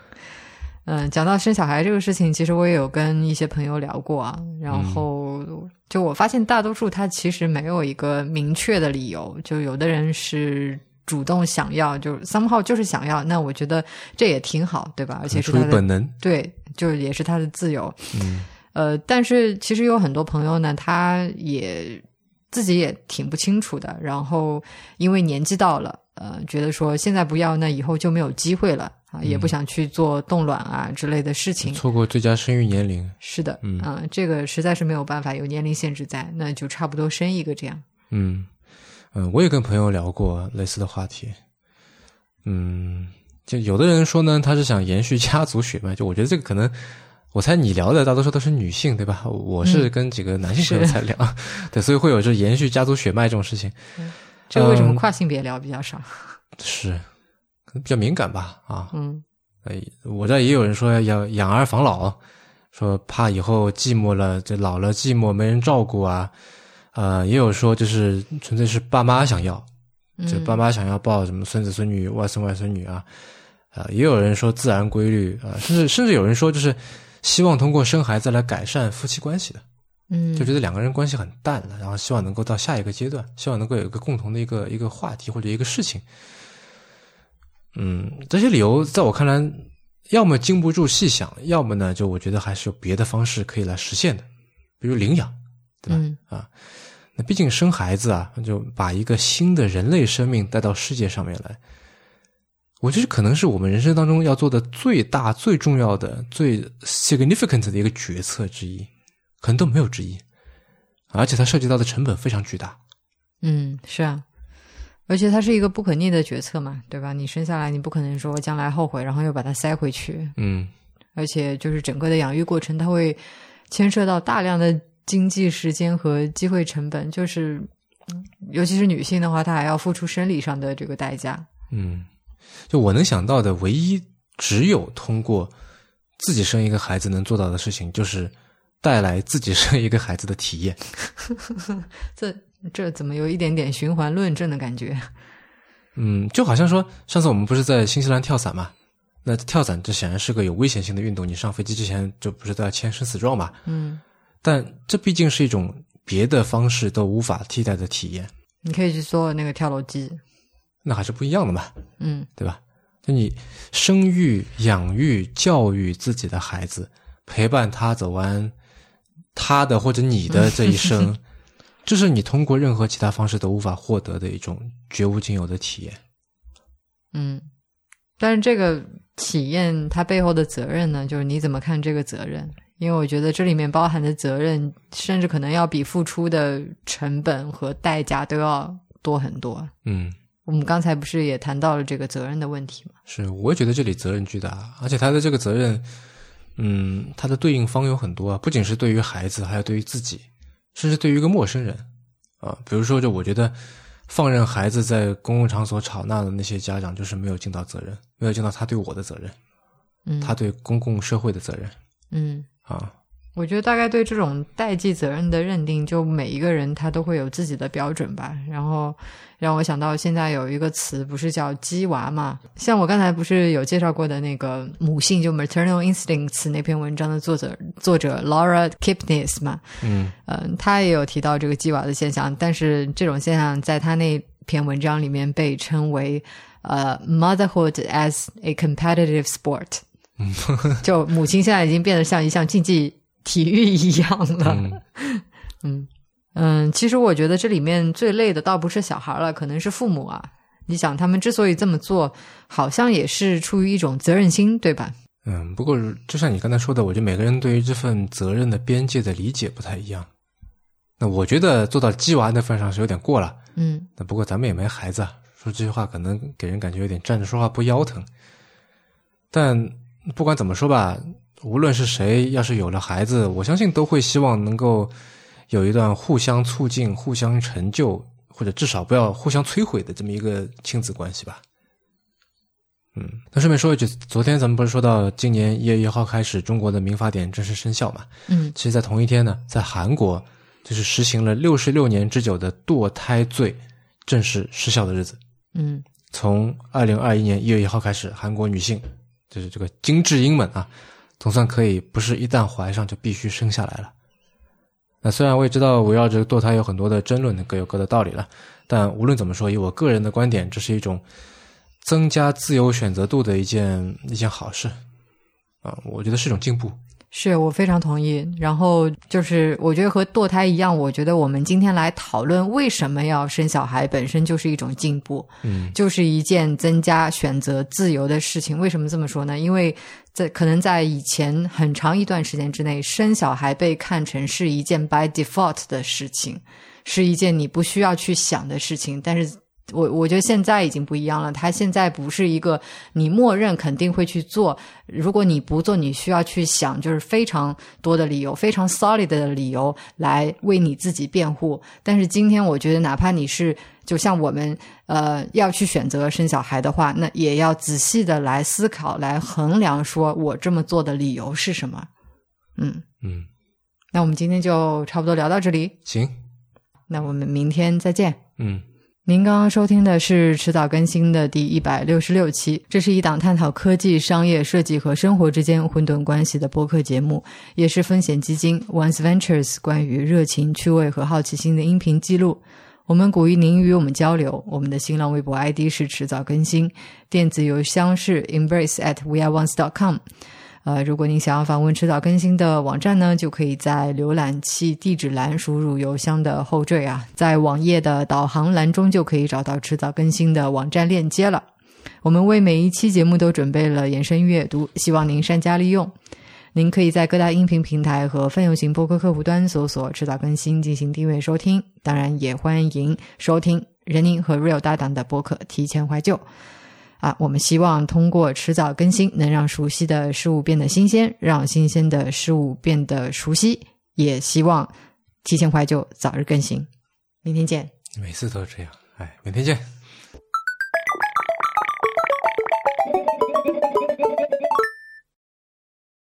嗯，讲到生小孩这个事情，其实我也有跟一些朋友聊过啊。然后就我发现，大多数他其实没有一个明确的理由。就有的人是主动想要，就 somehow 就是想要。那我觉得这也挺好，对吧？而且是他的于本能。对，就是也是他的自由。嗯呃，但是其实有很多朋友呢，他也自己也挺不清楚的，然后因为年纪到了，呃，觉得说现在不要，那以后就没有机会了啊，也不想去做冻卵啊之类的事情。错过最佳生育年龄。是的，嗯啊这个实在是没有办法，有年龄限制在，那就差不多生一个这样。嗯嗯，我也跟朋友聊过类似的话题。嗯，就有的人说呢，他是想延续家族血脉，就我觉得这个可能。我猜你聊的大多数都是女性，对吧？我是跟几个男性朋友是在聊，对，所以会有这延续家族血脉这种事情。这为什么嗯。跨性别聊比较少？是，可能比较敏感吧，啊，嗯。哎，我这也有人说要养儿防老，说怕以后寂寞了，这老了寂寞没人照顾啊，呃，也有说就是纯粹是爸妈想要，就嗯爸妈想要抱什么孙子孙女、外孙外孙女啊，啊、也有人说自然规律啊、甚至甚至有人说就是希望通过生孩子来改善夫妻关系的，嗯，就觉得两个人关系很淡了，然后希望能够到下一个阶段，希望能够有一个共同的一个一个话题或者一个事情。嗯，这些理由在我看来，要么经不住细想，要么呢，就我觉得还是有别的方式可以来实现的，比如领养，对吧？嗯那毕竟生孩子啊，就把一个新的人类生命带到世界上面来，我觉得可能是我们人生当中要做的最大、最重要的、最 significant 的一个决策之一，可能都没有之一。而且它涉及到的成本非常巨大。嗯，是啊，而且它是一个不可逆的决策嘛，对吧？你生下来，你不可能说将来后悔，然后又把它塞回去。嗯，而且就是整个的养育过程，它会牵涉到大量的经济时间和机会成本，就是嗯尤其是女性的话，她还要付出生理上的这个代价。嗯，就我能想到的唯一只有通过自己生一个孩子能做到的事情，就是带来自己生一个孩子的体验。[laughs] 这这怎么有一点点循环论证的感觉？嗯，就好像说，上次我们不是在新西兰跳伞嘛？那跳伞这显然是个有危险性的运动，你上飞机之前就不是都要签生死状嘛？嗯，但这毕竟是一种别的方式都无法替代的体验，你可以去做那个跳楼机。那还是不一样的嘛，嗯对吧？就你生育、养育、教育自己的孩子，陪伴他走完他的或者你的这一生，[laughs] 这是你通过任何其他方式都无法获得的一种绝无仅有的体验。嗯，但是这个体验它背后的责任呢，就是你怎么看这个责任？因为我觉得这里面包含的责任，甚至可能要比付出的成本和代价都要多很多。嗯，我们刚才不是也谈到了这个责任的问题吗？是，我也觉得这里责任巨大，而且他的这个责任，嗯，它的对应方有很多啊，不仅是对于孩子，还有对于自己，甚至对于一个陌生人啊。比如说，就我觉得放任孩子在公共场所吵闹的那些家长，就是没有尽到责任，没有尽到他对我的责任，嗯，他对公共社会的责任嗯。啊。我觉得大概对这种代际责任的认定，就每一个人他都会有自己的标准吧。然后让我想到现在有一个词，不是叫“鸡娃”嘛？像我刚才不是有介绍过的那个母性就 “maternal instincts” 那篇文章的作者作者 Laura Kipnis 嘛？嗯嗯，他也有提到这个鸡娃的现象，但是这种现象在他那篇文章里面被称为呃 “motherhood as a competitive sport”。嗯，就母亲现在已经变得像一项竞技。体育一样了，嗯 [laughs] 嗯嗯，其实我觉得这里面最累的倒不是小孩了，可能是父母啊。你想，他们之所以这么做，好像也是出于一种责任心，对吧？嗯，不过就像你刚才说的，我觉得每个人对于这份责任的边界的理解不太一样。那我觉得做到鸡娃那份上是有点过了。嗯，那不过咱们也没孩子，说这句话可能给人感觉有点站着说话不腰疼。但不管怎么说吧。无论是谁，要是有了孩子，我相信都会希望能够有一段互相促进、互相成就，或者至少不要互相摧毁的这么一个亲子关系吧。嗯，那顺便说一句，昨天咱们不是说到今年一月一号开始，中国的民法典正式生效嘛？嗯，其实，在同一天呢，在韩国就是实行了六十六年之久的堕胎罪正式失效的日子。嗯，从二零二一年一月一号开始，韩国女性就是这个金智英们啊。总算可以不是一旦怀上就必须生下来了。那虽然我也知道围绕着堕胎有很多的争论，各有各的道理了，但无论怎么说，以我个人的观点，这是一种增加自由选择度的一件一件好事啊，我觉得是一种进步。是我非常同意。然后就是，我觉得和堕胎一样，我觉得我们今天来讨论为什么要生小孩，本身就是一种进步，嗯，就是一件增加选择自由的事情。为什么这么说呢？因为在可能在以前很长一段时间之内，生小孩被看成是一件 by default 的事情，是一件你不需要去想的事情，但是。我我觉得现在已经不一样了，它现在不是一个你默认肯定会去做，如果你不做，你需要去想，就是非常多的理由，非常 solid 的理由来为你自己辩护。但是今天我觉得，哪怕你是就像我们呃要去选择生小孩的话，那也要仔细的来思考，来衡量，说我这么做的理由是什么。嗯嗯，那我们今天就差不多聊到这里，行，那我们明天再见。嗯。您刚刚收听的是迟早更新的第一百六十六期，这是一档探讨科技、商业、设计和生活之间混沌关系的播客节目，也是风险基金 Once Ventures 关于热情、趣味和好奇心的音频记录。我们鼓励您与我们交流，我们的新浪微博 ID 是迟早更新，电子邮箱是 embrace at weareones.com。呃，如果您想要访问迟早更新的网站呢，就可以在浏览器地址栏输入邮箱的后缀啊，在网页的导航栏中就可以找到迟早更新的网站链接了。我们为每一期节目都准备了延伸阅读，希望您善加利用。您可以在各大音频平台和泛用型播客客户端搜索“迟早更新”进行订阅收听，当然也欢迎收听任宁和 Real 搭档的播客《提前怀旧》。啊，我们希望通过迟早更新，能让熟悉的事物变得新鲜，让新鲜的事物变得熟悉。也希望提前怀旧，早日更新。明天见。每次都这样，哎，明天见。